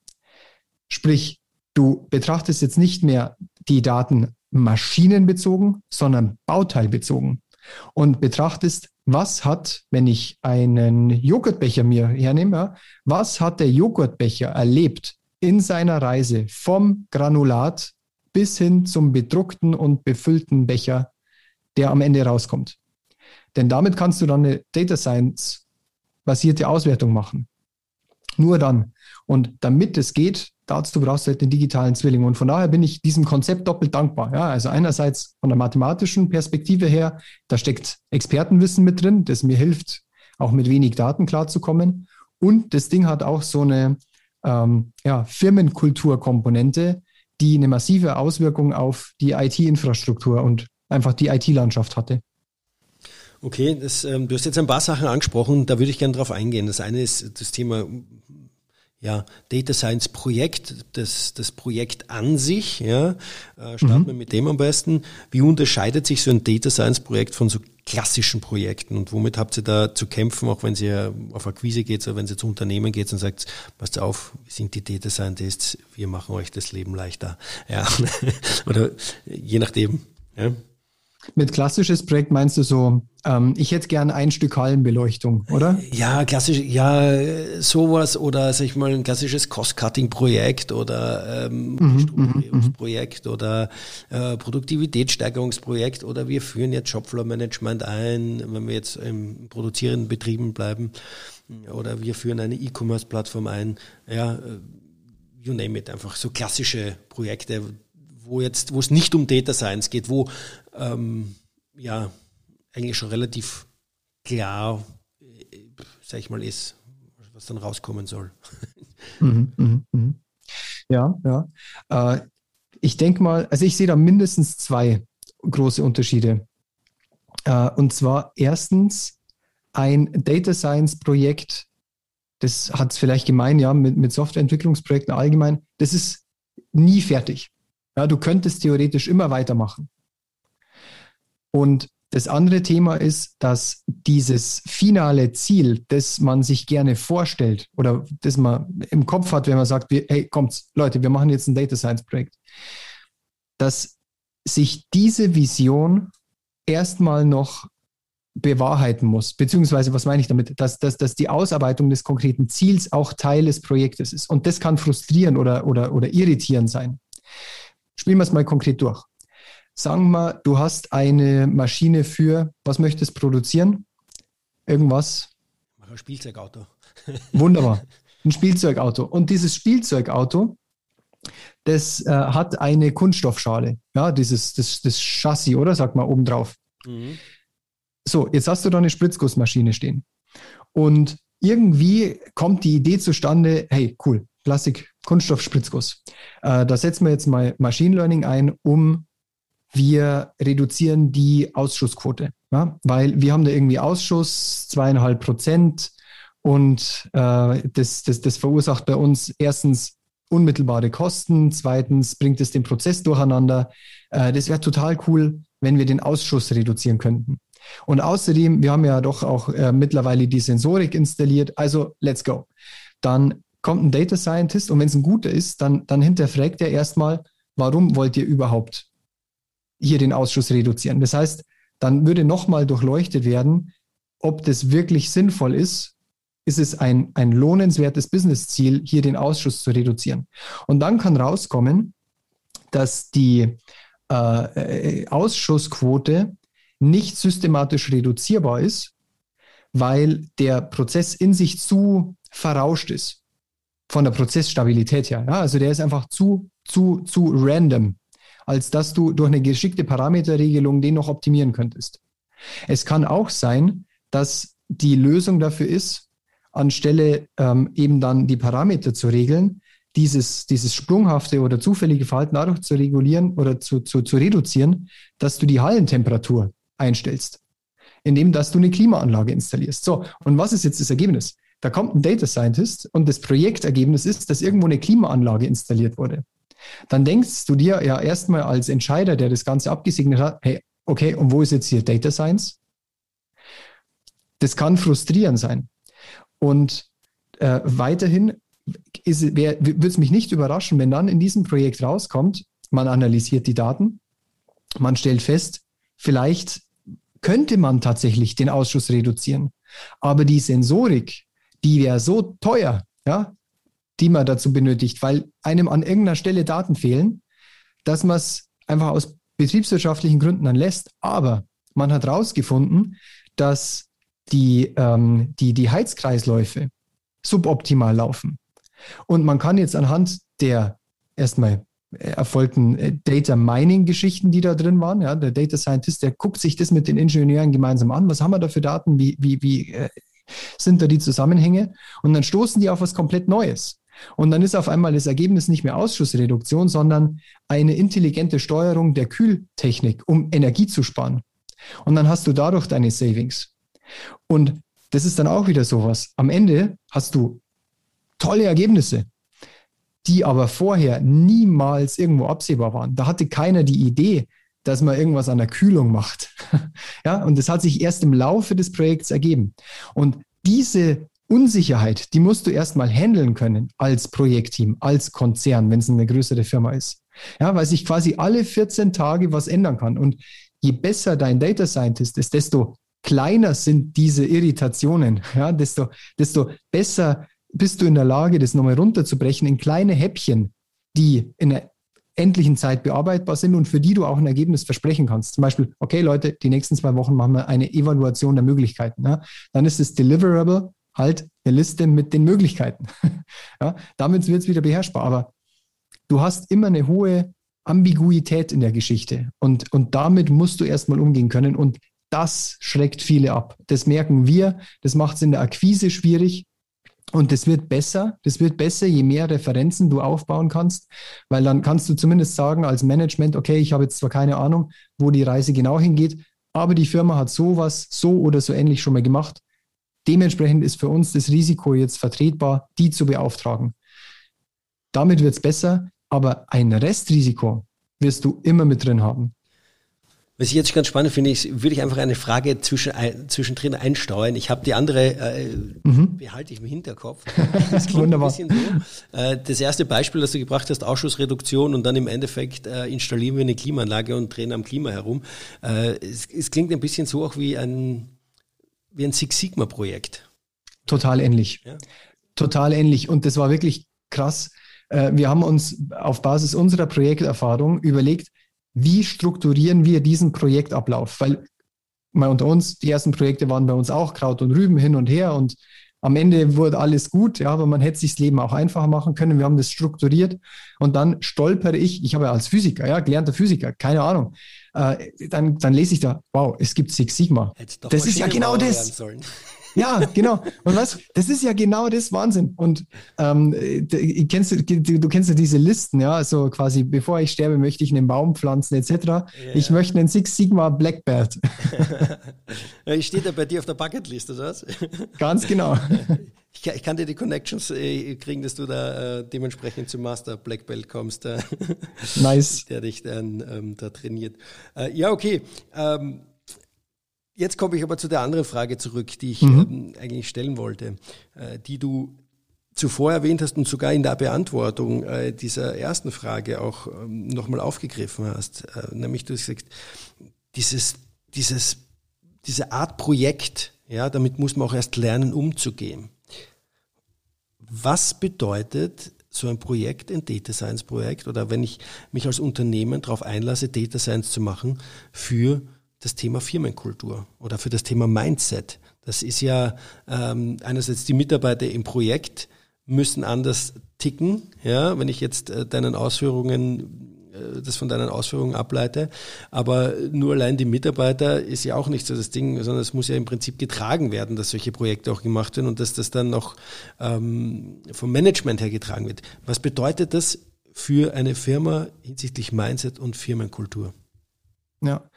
Sprich, du betrachtest jetzt nicht mehr die Daten maschinenbezogen, sondern bauteilbezogen und betrachtest, was hat, wenn ich einen Joghurtbecher mir hernehme, was hat der Joghurtbecher erlebt in seiner Reise vom Granulat bis hin zum bedruckten und befüllten Becher, der am Ende rauskommt. Denn damit kannst du dann eine Data Science basierte Auswertung machen. Nur dann. Und damit es geht, dazu brauchst du halt den digitalen Zwilling. Und von daher bin ich diesem Konzept doppelt dankbar. Ja, also einerseits von der mathematischen Perspektive her, da steckt Expertenwissen mit drin, das mir hilft, auch mit wenig Daten klarzukommen. Und das Ding hat auch so eine ähm, ja, Firmenkulturkomponente, die eine massive Auswirkung auf die IT-Infrastruktur und einfach die IT-Landschaft hatte. Okay, das, ähm, du hast jetzt ein paar Sachen angesprochen, da würde ich gerne drauf eingehen. Das eine ist das Thema ja, Data Science Projekt, das, das Projekt an sich, ja, äh, starten mhm. wir mit dem am besten. Wie unterscheidet sich so ein Data Science Projekt von so klassischen Projekten und womit habt ihr da zu kämpfen, auch wenn ihr auf Akquise geht oder wenn ihr zu Unternehmen geht und sagt, passt auf, wir sind die Data Scientists, wir machen euch das Leben leichter, ja, oder je nachdem, ja. Mit klassisches Projekt meinst du so, ähm, ich hätte gern ein Stück Hallenbeleuchtung, oder? Ja, klassisch, ja, sowas oder sag ich mal ein klassisches Cost-Cutting-Projekt oder ähm, mhm, Strukturierungsprojekt mhm, oder äh, Produktivitätssteigerungsprojekt oder wir führen jetzt Shopfloor-Management ein, wenn wir jetzt im produzierenden Betrieben bleiben oder wir führen eine E-Commerce-Plattform ein, ja, äh, you name it, einfach so klassische Projekte, wo jetzt, wo es nicht um Data Science geht, wo ähm, ja eigentlich schon relativ klar, äh, sag ich mal, ist, was dann rauskommen soll. Mhm, mh, mh. Ja, ja. Äh, ich denke mal, also ich sehe da mindestens zwei große Unterschiede. Äh, und zwar erstens ein Data Science Projekt, das hat es vielleicht gemein, ja, mit, mit Softwareentwicklungsprojekten allgemein, das ist nie fertig. Ja, du könntest theoretisch immer weitermachen. Und das andere Thema ist, dass dieses finale Ziel, das man sich gerne vorstellt oder das man im Kopf hat, wenn man sagt, hey, kommt, Leute, wir machen jetzt ein Data Science Projekt, dass sich diese Vision erstmal noch bewahrheiten muss. Beziehungsweise, was meine ich damit? Dass, dass, dass die Ausarbeitung des konkreten Ziels auch Teil des Projektes ist. Und das kann frustrieren oder, oder, oder irritierend sein. Spielen wir es mal konkret durch. Sagen wir, du hast eine Maschine für, was möchtest produzieren? Irgendwas? Ein Spielzeugauto. Wunderbar. Ein Spielzeugauto. Und dieses Spielzeugauto, das äh, hat eine Kunststoffschale. Ja, dieses, das, das Chassis, oder? Sagt man oben drauf. Mhm. So, jetzt hast du da eine Spritzgussmaschine stehen. Und irgendwie kommt die Idee zustande, hey, cool, Plastik, Kunststoff-Spritzguss. Äh, da setzen wir jetzt mal Machine Learning ein, um wir reduzieren die Ausschussquote. Ja? Weil wir haben da irgendwie Ausschuss, zweieinhalb Prozent und äh, das, das, das verursacht bei uns erstens unmittelbare Kosten, zweitens bringt es den Prozess durcheinander. Äh, das wäre total cool, wenn wir den Ausschuss reduzieren könnten. Und außerdem, wir haben ja doch auch äh, mittlerweile die Sensorik installiert, also let's go. Dann kommt ein Data Scientist und wenn es ein guter ist, dann, dann hinterfragt er erstmal, warum wollt ihr überhaupt hier den Ausschuss reduzieren? Das heißt, dann würde nochmal durchleuchtet werden, ob das wirklich sinnvoll ist. Ist es ein, ein lohnenswertes Businessziel, hier den Ausschuss zu reduzieren? Und dann kann rauskommen, dass die äh, Ausschussquote nicht systematisch reduzierbar ist, weil der Prozess in sich zu verrauscht ist. Von der Prozessstabilität her. Ja, also der ist einfach zu, zu, zu random, als dass du durch eine geschickte Parameterregelung den noch optimieren könntest. Es kann auch sein, dass die Lösung dafür ist, anstelle ähm, eben dann die Parameter zu regeln, dieses, dieses sprunghafte oder zufällige Verhalten dadurch zu regulieren oder zu, zu, zu reduzieren, dass du die Hallentemperatur einstellst, indem dass du eine Klimaanlage installierst. So, und was ist jetzt das Ergebnis? Da kommt ein Data Scientist und das Projektergebnis ist, dass irgendwo eine Klimaanlage installiert wurde. Dann denkst du dir ja erstmal als Entscheider, der das Ganze abgesegnet hat, hey, okay, und wo ist jetzt hier Data Science? Das kann frustrierend sein. Und äh, weiterhin würde es mich nicht überraschen, wenn dann in diesem Projekt rauskommt, man analysiert die Daten, man stellt fest, vielleicht könnte man tatsächlich den Ausschuss reduzieren. Aber die Sensorik, die wäre so teuer, ja, die man dazu benötigt, weil einem an irgendeiner Stelle Daten fehlen, dass man es einfach aus betriebswirtschaftlichen Gründen dann lässt. Aber man hat herausgefunden, dass die, ähm, die, die Heizkreisläufe suboptimal laufen. Und man kann jetzt anhand der erstmal erfolgten äh, Data Mining Geschichten, die da drin waren. Ja, der Data Scientist, der guckt sich das mit den Ingenieuren gemeinsam an. Was haben wir da für Daten? Wie, wie, wie äh, sind da die Zusammenhänge? Und dann stoßen die auf was komplett Neues. Und dann ist auf einmal das Ergebnis nicht mehr Ausschussreduktion, sondern eine intelligente Steuerung der Kühltechnik, um Energie zu sparen. Und dann hast du dadurch deine Savings. Und das ist dann auch wieder sowas. Am Ende hast du tolle Ergebnisse die aber vorher niemals irgendwo absehbar waren. Da hatte keiner die Idee, dass man irgendwas an der Kühlung macht. ja, und das hat sich erst im Laufe des Projekts ergeben. Und diese Unsicherheit, die musst du erstmal handeln können als Projektteam, als Konzern, wenn es eine größere Firma ist. Ja, weil sich quasi alle 14 Tage was ändern kann. Und je besser dein Data Scientist ist, desto kleiner sind diese Irritationen, ja, desto, desto besser bist du in der Lage, das nochmal runterzubrechen in kleine Häppchen, die in der endlichen Zeit bearbeitbar sind und für die du auch ein Ergebnis versprechen kannst. Zum Beispiel, okay Leute, die nächsten zwei Wochen machen wir eine Evaluation der Möglichkeiten. Ja? Dann ist das Deliverable halt eine Liste mit den Möglichkeiten. ja? Damit wird es wieder beherrschbar. Aber du hast immer eine hohe Ambiguität in der Geschichte und, und damit musst du erstmal umgehen können und das schreckt viele ab. Das merken wir, das macht es in der Akquise schwierig, und das wird besser, das wird besser, je mehr Referenzen du aufbauen kannst, weil dann kannst du zumindest sagen als Management, okay, ich habe jetzt zwar keine Ahnung, wo die Reise genau hingeht, aber die Firma hat sowas so oder so ähnlich schon mal gemacht. Dementsprechend ist für uns das Risiko jetzt vertretbar, die zu beauftragen. Damit wird es besser, aber ein Restrisiko wirst du immer mit drin haben. Was ich jetzt ganz spannend finde, ist, würde ich einfach eine Frage zwischen, zwischendrin einsteuern. Ich habe die andere, äh, mhm. behalte ich im Hinterkopf. Das Wunderbar. So. Äh, das erste Beispiel, das du gebracht hast, Ausschussreduktion und dann im Endeffekt äh, installieren wir eine Klimaanlage und drehen am Klima herum. Äh, es, es, klingt ein bisschen so auch wie ein, wie ein Six Sigma Projekt. Total ähnlich. Ja? Total ähnlich. Und das war wirklich krass. Äh, wir haben uns auf Basis unserer Projekterfahrung überlegt, wie strukturieren wir diesen Projektablauf? Weil mal unter uns, die ersten Projekte waren bei uns auch Kraut und Rüben hin und her und am Ende wurde alles gut, ja, aber man hätte sich das Leben auch einfacher machen können. Wir haben das strukturiert und dann stolpere ich, ich habe ja als Physiker, ja, gelernter Physiker, keine Ahnung, äh, dann, dann lese ich da, wow, es gibt Six Sigma. Das ist ja genau das. Ja, genau. Und was? Das ist ja genau das Wahnsinn. Und ähm, kennst du, du kennst ja diese Listen, ja, also quasi, bevor ich sterbe, möchte ich einen Baum pflanzen, etc. Yeah. Ich möchte einen Six Sigma Blackbird. ja, steht da bei dir auf der Bucketlist, oder was? Ganz genau. Ich kann, ich kann dir die Connections äh, kriegen, dass du da äh, dementsprechend zum Master Black Belt kommst. Äh, nice. Der dich dann ähm, da trainiert. Äh, ja, okay. Ähm, jetzt komme ich aber zu der anderen Frage zurück, die ich mhm. ähm, eigentlich stellen wollte, äh, die du zuvor erwähnt hast und sogar in der Beantwortung äh, dieser ersten Frage auch ähm, nochmal aufgegriffen hast. Nämlich du hast gesagt, dieses, dieses, diese Art Projekt, ja, damit muss man auch erst lernen, umzugehen. Was bedeutet so ein Projekt, ein Data Science Projekt, oder wenn ich mich als Unternehmen darauf einlasse, Data Science zu machen, für das Thema Firmenkultur oder für das Thema Mindset? Das ist ja ähm, einerseits die Mitarbeiter im Projekt müssen anders ticken, ja, wenn ich jetzt äh, deinen Ausführungen das von deinen Ausführungen ableite. Aber nur allein die Mitarbeiter ist ja auch nicht so das Ding, sondern es muss ja im Prinzip getragen werden, dass solche Projekte auch gemacht werden und dass das dann noch ähm, vom Management her getragen wird. Was bedeutet das für eine Firma hinsichtlich Mindset und Firmenkultur? Ja,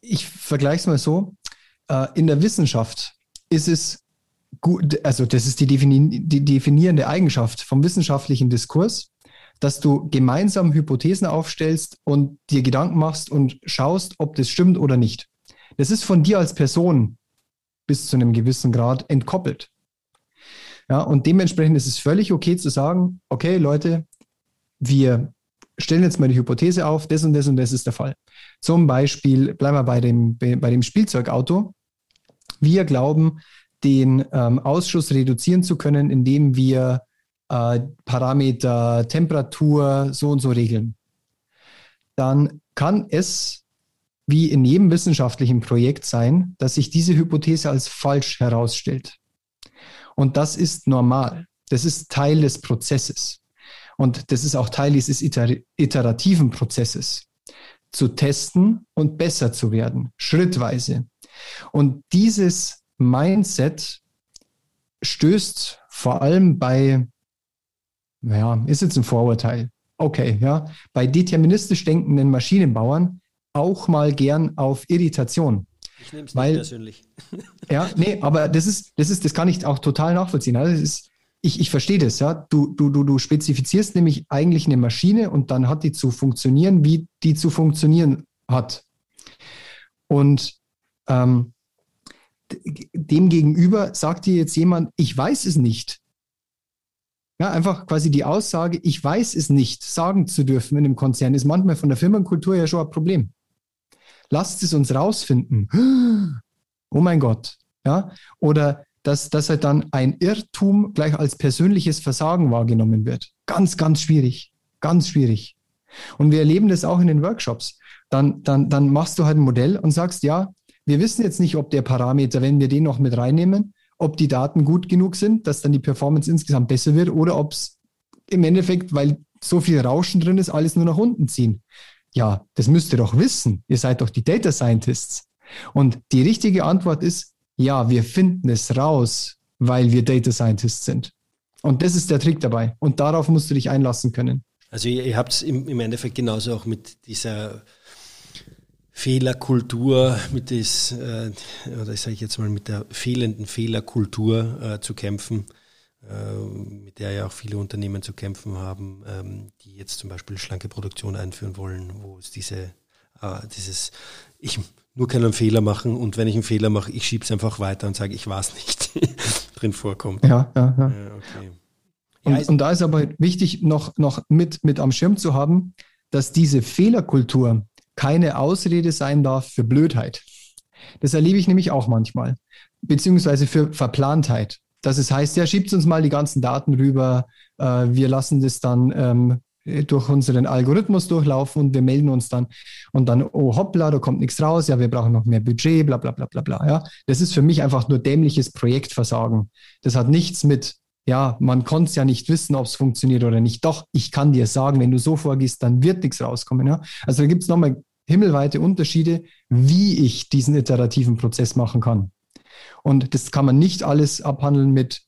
ich vergleiche es mal so. Äh, in der Wissenschaft ist es gut, also das ist die, die definierende Eigenschaft vom wissenschaftlichen Diskurs dass du gemeinsam Hypothesen aufstellst und dir Gedanken machst und schaust, ob das stimmt oder nicht. Das ist von dir als Person bis zu einem gewissen Grad entkoppelt. Ja, und dementsprechend ist es völlig okay zu sagen, okay, Leute, wir stellen jetzt mal die Hypothese auf, das und das und das ist der Fall. Zum Beispiel, bleiben wir bei dem, bei dem Spielzeugauto. Wir glauben, den ähm, Ausschuss reduzieren zu können, indem wir äh, Parameter, Temperatur so und so regeln, dann kann es wie in jedem wissenschaftlichen Projekt sein, dass sich diese Hypothese als falsch herausstellt. Und das ist normal. Das ist Teil des Prozesses. Und das ist auch Teil dieses iterativen Prozesses. Zu testen und besser zu werden, schrittweise. Und dieses Mindset stößt vor allem bei naja, ist jetzt ein Vorurteil. Okay, ja. Bei deterministisch denkenden Maschinenbauern auch mal gern auf Irritation. Ich nehme es nicht persönlich. Ja, nee, aber das ist, das ist, das kann ich auch total nachvollziehen. Also ist, ich, ich verstehe das, ja. Du, du, du, du spezifizierst nämlich eigentlich eine Maschine und dann hat die zu funktionieren, wie die zu funktionieren hat. Und ähm, demgegenüber sagt dir jetzt jemand, ich weiß es nicht. Ja, einfach quasi die Aussage, ich weiß es nicht, sagen zu dürfen in einem Konzern, ist manchmal von der Firmenkultur ja schon ein Problem. Lasst es uns rausfinden. Oh mein Gott. Ja, oder dass, dass halt dann ein Irrtum gleich als persönliches Versagen wahrgenommen wird. Ganz, ganz schwierig. Ganz schwierig. Und wir erleben das auch in den Workshops. Dann, dann, dann machst du halt ein Modell und sagst, ja, wir wissen jetzt nicht, ob der Parameter, wenn wir den noch mit reinnehmen, ob die Daten gut genug sind, dass dann die Performance insgesamt besser wird oder ob es im Endeffekt, weil so viel Rauschen drin ist, alles nur nach unten ziehen. Ja, das müsst ihr doch wissen. Ihr seid doch die Data Scientists. Und die richtige Antwort ist, ja, wir finden es raus, weil wir Data Scientists sind. Und das ist der Trick dabei. Und darauf musst du dich einlassen können. Also ihr, ihr habt es im, im Endeffekt genauso auch mit dieser Fehlerkultur, mit des, äh, oder sage ich jetzt mal, mit der fehlenden Fehlerkultur äh, zu kämpfen, äh, mit der ja auch viele Unternehmen zu kämpfen haben, ähm, die jetzt zum Beispiel schlanke Produktion einführen wollen, wo es diese, äh, dieses, ich nur keinen Fehler machen und wenn ich einen Fehler mache, ich schiebe es einfach weiter und sage, ich war es nicht, drin vorkommt. Ja, ja, ja. okay. Und, ja, und da ist aber wichtig, noch, noch mit, mit am Schirm zu haben, dass diese Fehlerkultur, keine Ausrede sein darf für Blödheit. Das erlebe ich nämlich auch manchmal, beziehungsweise für Verplantheit. Dass es heißt, ja, schiebt uns mal die ganzen Daten rüber, äh, wir lassen das dann ähm, durch unseren Algorithmus durchlaufen und wir melden uns dann und dann, oh hoppla, da kommt nichts raus, ja, wir brauchen noch mehr Budget, bla bla bla bla bla. Ja. Das ist für mich einfach nur dämliches Projektversagen. Das hat nichts mit ja, man konnte es ja nicht wissen, ob es funktioniert oder nicht. Doch, ich kann dir sagen, wenn du so vorgehst, dann wird nichts rauskommen. Ja? Also da gibt es nochmal himmelweite Unterschiede, wie ich diesen iterativen Prozess machen kann. Und das kann man nicht alles abhandeln mit,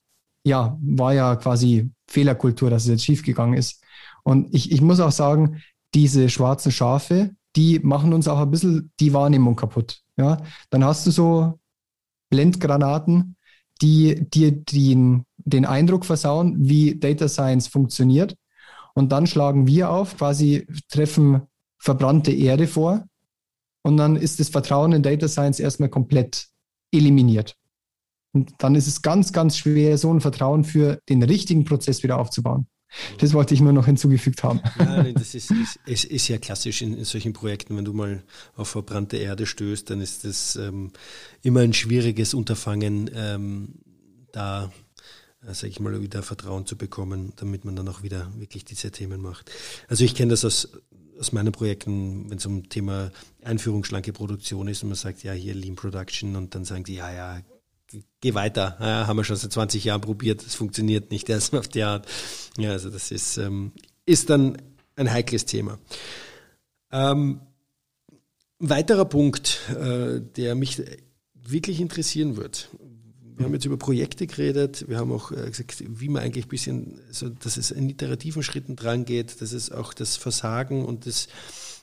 ja, war ja quasi Fehlerkultur, dass es jetzt schiefgegangen ist. Und ich, ich muss auch sagen, diese schwarzen Schafe, die machen uns auch ein bisschen die Wahrnehmung kaputt. Ja, dann hast du so Blendgranaten, die dir den, den Eindruck versauen, wie Data Science funktioniert. Und dann schlagen wir auf, quasi treffen verbrannte Erde vor. Und dann ist das Vertrauen in Data Science erstmal komplett eliminiert. Und dann ist es ganz, ganz schwer, so ein Vertrauen für den richtigen Prozess wieder aufzubauen. Das wollte ich nur noch hinzugefügt haben. Ja, das ist, ist, ist, ja klassisch in, in, solchen Projekten. Wenn du mal auf verbrannte Erde stößt, dann ist das ähm, immer ein schwieriges Unterfangen, ähm, da, sage ich mal, wieder Vertrauen zu bekommen, damit man dann auch wieder wirklich diese Themen macht. Also ich kenne das aus, aus meinen Projekten, wenn es um Thema Einführung schlanke Produktion ist und man sagt, ja, hier Lean Production und dann sagen die, ja, ja, geh weiter. Ja, haben wir schon seit 20 Jahren probiert, es funktioniert nicht erst auf die Art. Ja, also das ist, ähm, ist dann ein heikles Thema. Ähm, weiterer Punkt, äh, der mich wirklich interessieren wird. Wir haben jetzt über Projekte geredet, wir haben auch äh, gesagt, wie man eigentlich ein bisschen, so, dass es in iterativen Schritten dran geht, dass es auch das Versagen und das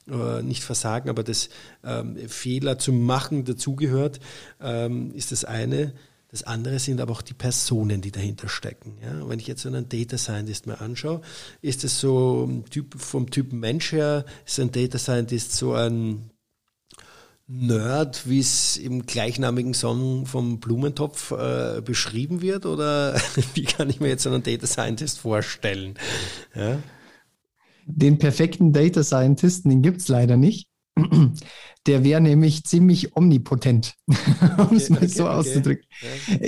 äh, nicht Versagen, aber das ähm, Fehler zu machen dazugehört, ähm, ist das eine. Das andere sind aber auch die Personen, die dahinter stecken. Ja, wenn ich jetzt so einen Data Scientist mir anschaue, ist es so typ, vom Typ Mensch her, ist ein Data Scientist so ein Nerd, wie es im gleichnamigen Song vom Blumentopf äh, beschrieben wird? Oder wie kann ich mir jetzt einen Data Scientist vorstellen? Ja? Den perfekten Data Scientisten, den gibt es leider nicht. Der wäre nämlich ziemlich omnipotent, um es mal okay, so okay. auszudrücken.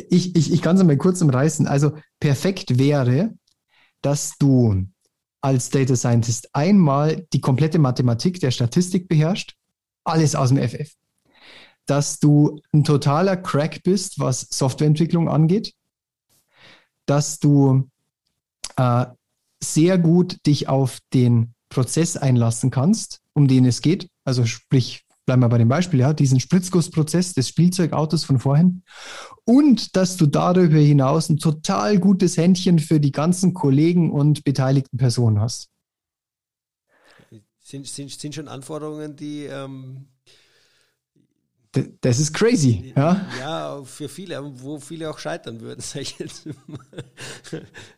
Ich, ich, ich kann es mal kurz umreißen. Also perfekt wäre, dass du als Data Scientist einmal die komplette Mathematik der Statistik beherrscht, alles aus dem FF. Dass du ein totaler Crack bist, was Softwareentwicklung angeht. Dass du äh, sehr gut dich auf den Prozess einlassen kannst, um den es geht. Also sprich, bleiben wir bei dem Beispiel, ja, diesen Spritzgussprozess des Spielzeugautos von vorhin. Und dass du darüber hinaus ein total gutes Händchen für die ganzen Kollegen und beteiligten Personen hast. Sind, sind, sind schon Anforderungen, die ähm das ist crazy, ja? Ja, für viele, wo viele auch scheitern würden, sage ich jetzt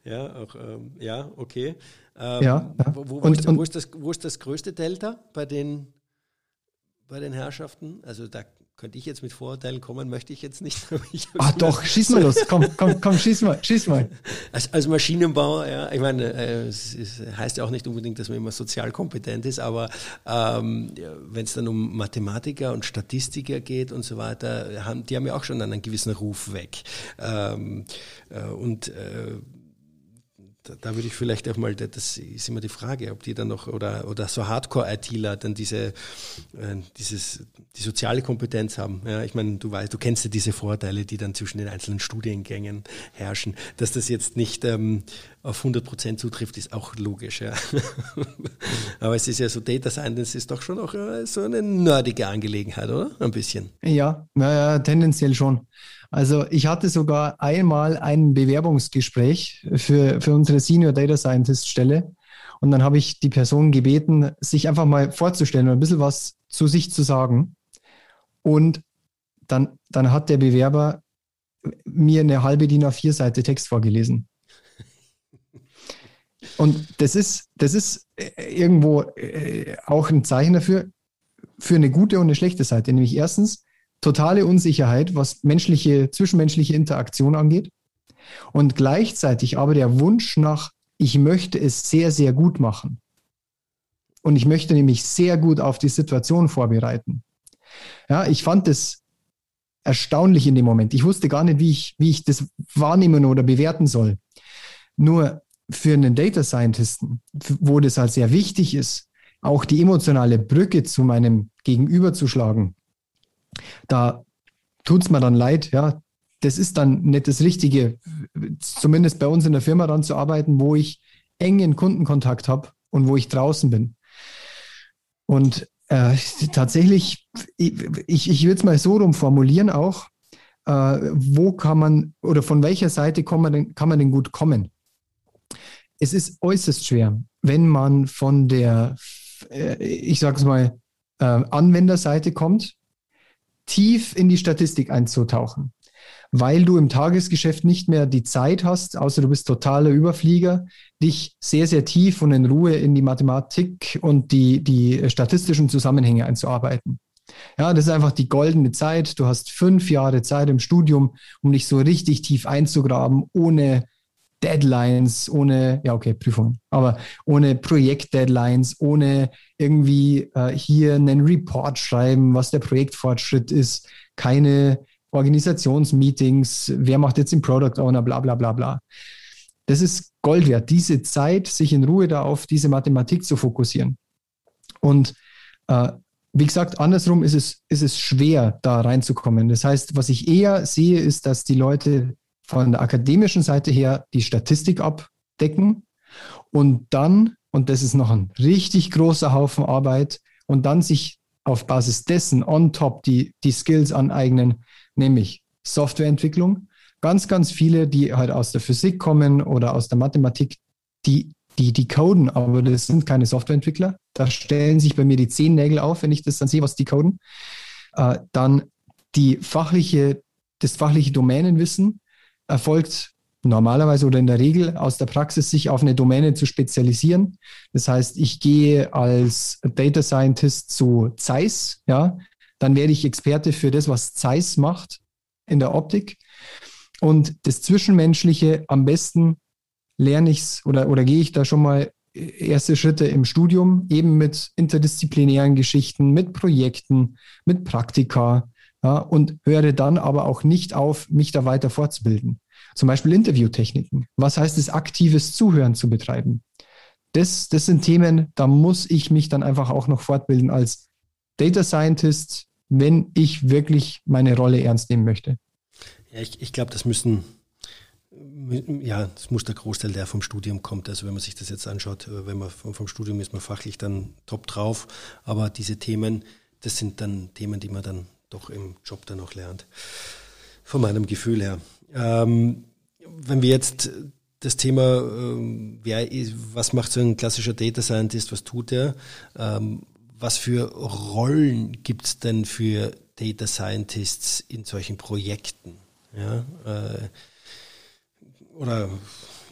ja, auch, ähm, ja, okay. Ähm, ja, ja. Wo, wo, und, ist, wo, ist das, wo ist das größte Delta bei den, bei den Herrschaften? Also da könnte ich jetzt mit Vorurteilen kommen, möchte ich jetzt nicht. ah doch, schieß mal los, komm, komm, komm, schieß mal, schieß mal. Als, als Maschinenbauer, ja, ich meine, äh, es, es, heißt ja auch nicht unbedingt, dass man immer sozial kompetent ist, aber ähm, ja, wenn es dann um Mathematiker und Statistiker geht und so weiter, haben, die haben ja auch schon einen gewissen Ruf weg. Ähm, äh, und äh, da, würde ich vielleicht auch mal, das ist immer die Frage, ob die dann noch, oder, oder so Hardcore-ITler dann diese, äh, dieses, die soziale Kompetenz haben. Ja, ich meine, du weißt, du kennst ja diese Vorteile, die dann zwischen den einzelnen Studiengängen herrschen. Dass das jetzt nicht ähm, auf 100 Prozent zutrifft, ist auch logisch. Ja. Aber es ist ja so, Data Science ist doch schon auch äh, so eine nerdige Angelegenheit, oder? Ein bisschen. Ja, ja, tendenziell schon. Also ich hatte sogar einmal ein Bewerbungsgespräch für, für unsere Senior Data Scientist Stelle. Und dann habe ich die Person gebeten, sich einfach mal vorzustellen und ein bisschen was zu sich zu sagen. Und dann, dann hat der Bewerber mir eine halbe DIN A4 Seite Text vorgelesen. Und das ist, das ist äh, irgendwo äh, auch ein Zeichen dafür, für eine gute und eine schlechte Seite. Nämlich erstens, totale Unsicherheit, was menschliche, zwischenmenschliche Interaktion angeht. Und gleichzeitig aber der Wunsch nach, ich möchte es sehr, sehr gut machen. Und ich möchte nämlich sehr gut auf die Situation vorbereiten. Ja, ich fand das erstaunlich in dem Moment. Ich wusste gar nicht, wie ich, wie ich das wahrnehmen oder bewerten soll. Nur für einen Data Scientisten, wo das halt sehr wichtig ist, auch die emotionale Brücke zu meinem Gegenüber zu schlagen, da tut es mir dann leid, ja. Das ist dann nicht das Richtige, zumindest bei uns in der Firma dann zu arbeiten, wo ich engen Kundenkontakt habe und wo ich draußen bin. Und äh, tatsächlich, ich, ich würde es mal so rum formulieren auch, äh, wo kann man oder von welcher Seite kann man, denn, kann man denn gut kommen? Es ist äußerst schwer, wenn man von der, äh, ich sage es mal, äh, Anwenderseite kommt tief in die Statistik einzutauchen. weil du im Tagesgeschäft nicht mehr die Zeit hast, außer du bist totaler Überflieger, dich sehr, sehr tief und in Ruhe in die Mathematik und die, die statistischen Zusammenhänge einzuarbeiten. Ja, das ist einfach die goldene Zeit. Du hast fünf Jahre Zeit im Studium, um dich so richtig tief einzugraben, ohne Deadlines, ohne, ja, okay, Prüfungen, aber ohne Projektdeadlines, ohne irgendwie äh, hier einen Report schreiben, was der Projektfortschritt ist, keine Organisationsmeetings, wer macht jetzt den Product Owner, bla bla bla bla. Das ist Gold wert, diese Zeit, sich in Ruhe da auf diese Mathematik zu fokussieren. Und äh, wie gesagt, andersrum ist es, ist es schwer, da reinzukommen. Das heißt, was ich eher sehe, ist, dass die Leute von der akademischen Seite her die Statistik abdecken und dann, und das ist noch ein richtig großer Haufen Arbeit, und dann sich auf Basis dessen on top die, die Skills aneignen, nämlich Softwareentwicklung. Ganz, ganz viele, die halt aus der Physik kommen oder aus der Mathematik, die, die, die coden, aber das sind keine Softwareentwickler. Da stellen sich bei mir die Zehennägel auf, wenn ich das dann sehe, was die coden. Äh, dann die fachliche, das fachliche Domänenwissen erfolgt normalerweise oder in der Regel aus der Praxis, sich auf eine Domäne zu spezialisieren. Das heißt, ich gehe als Data Scientist zu Zeiss, ja, dann werde ich Experte für das, was Zeiss macht in der Optik. Und das Zwischenmenschliche am besten lerne ich es oder, oder gehe ich da schon mal erste Schritte im Studium, eben mit interdisziplinären Geschichten, mit Projekten, mit Praktika ja, und höre dann aber auch nicht auf, mich da weiter fortzubilden. Zum Beispiel Interviewtechniken. Was heißt es, aktives Zuhören zu betreiben? Das, das sind Themen, da muss ich mich dann einfach auch noch fortbilden als Data Scientist, wenn ich wirklich meine Rolle ernst nehmen möchte. Ja, ich, ich glaube, das müssen, ja, das muss der Großteil, der vom Studium kommt. Also wenn man sich das jetzt anschaut, äh, wenn man vom, vom Studium ist man fachlich dann top drauf, aber diese Themen, das sind dann Themen, die man dann doch im Job dann auch lernt. Von meinem Gefühl her. Ähm, wenn wir jetzt das Thema, ähm, wer was macht so ein klassischer Data Scientist, was tut er? Ähm, was für Rollen gibt es denn für Data Scientists in solchen Projekten? Ja, äh, oder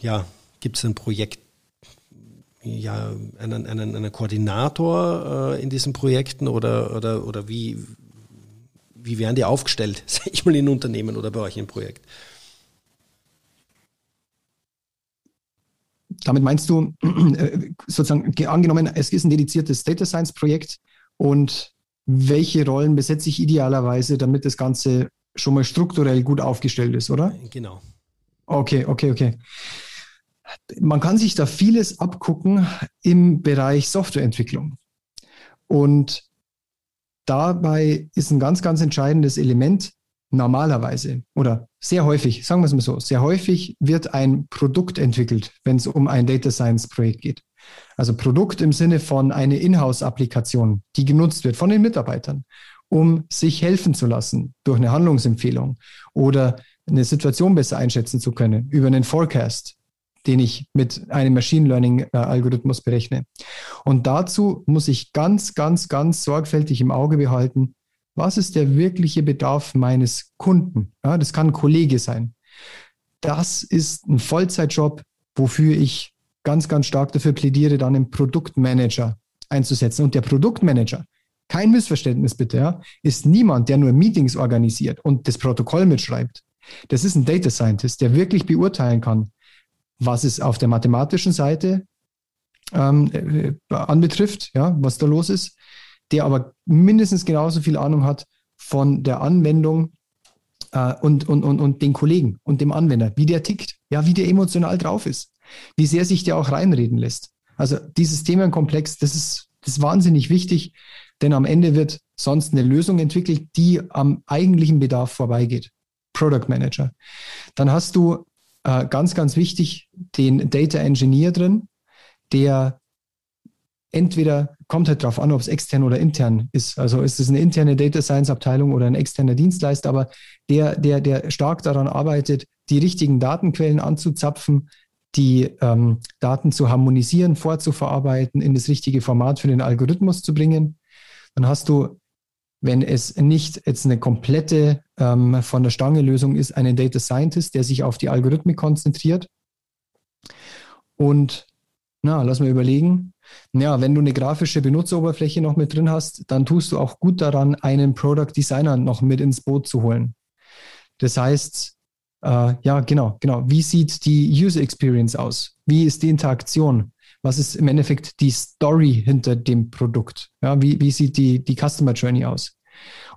ja, gibt es ein Projekt, ja, einen, einen, einen Koordinator äh, in diesen Projekten oder, oder, oder wie, wie werden die aufgestellt, sag ich mal, in Unternehmen oder bei euch im Projekt? Damit meinst du äh, sozusagen angenommen, es ist ein dediziertes Data Science Projekt und welche Rollen besetze ich idealerweise, damit das Ganze schon mal strukturell gut aufgestellt ist, oder? Genau. Okay, okay, okay. Man kann sich da vieles abgucken im Bereich Softwareentwicklung. Und dabei ist ein ganz, ganz entscheidendes Element normalerweise oder sehr häufig, sagen wir es mal so, sehr häufig wird ein Produkt entwickelt, wenn es um ein Data Science Projekt geht. Also Produkt im Sinne von eine Inhouse-Applikation, die genutzt wird von den Mitarbeitern, um sich helfen zu lassen durch eine Handlungsempfehlung oder eine Situation besser einschätzen zu können über einen Forecast, den ich mit einem Machine Learning-Algorithmus berechne. Und dazu muss ich ganz, ganz, ganz sorgfältig im Auge behalten, was ist der wirkliche Bedarf meines Kunden? Ja, das kann ein Kollege sein. Das ist ein Vollzeitjob, wofür ich ganz, ganz stark dafür plädiere, dann einen Produktmanager einzusetzen. Und der Produktmanager, kein Missverständnis bitte, ja, ist niemand, der nur Meetings organisiert und das Protokoll mitschreibt. Das ist ein Data Scientist, der wirklich beurteilen kann, was es auf der mathematischen Seite ähm, äh, anbetrifft, ja, was da los ist, der aber mindestens genauso viel Ahnung hat von der Anwendung äh, und, und, und, und den Kollegen und dem Anwender, wie der tickt, ja, wie der emotional drauf ist, wie sehr sich der auch reinreden lässt. Also dieses Themenkomplex, das ist, das ist wahnsinnig wichtig, denn am Ende wird sonst eine Lösung entwickelt, die am eigentlichen Bedarf vorbeigeht. Product Manager. Dann hast du äh, ganz, ganz wichtig den Data Engineer drin, der entweder kommt halt darauf an, ob es extern oder intern ist. Also ist es eine interne Data Science Abteilung oder ein externer Dienstleister, aber der, der, der stark daran arbeitet, die richtigen Datenquellen anzuzapfen, die ähm, Daten zu harmonisieren, vorzuverarbeiten, in das richtige Format für den Algorithmus zu bringen. Dann hast du wenn es nicht jetzt eine komplette ähm, von der Stange Lösung ist, einen Data Scientist, der sich auf die Algorithmik konzentriert. Und na, lass mal überlegen. Ja, wenn du eine grafische Benutzeroberfläche noch mit drin hast, dann tust du auch gut daran, einen Product Designer noch mit ins Boot zu holen. Das heißt, äh, ja, genau, genau. Wie sieht die User Experience aus? Wie ist die Interaktion? Was ist im Endeffekt die Story hinter dem Produkt? Ja, wie, wie sieht die, die Customer Journey aus?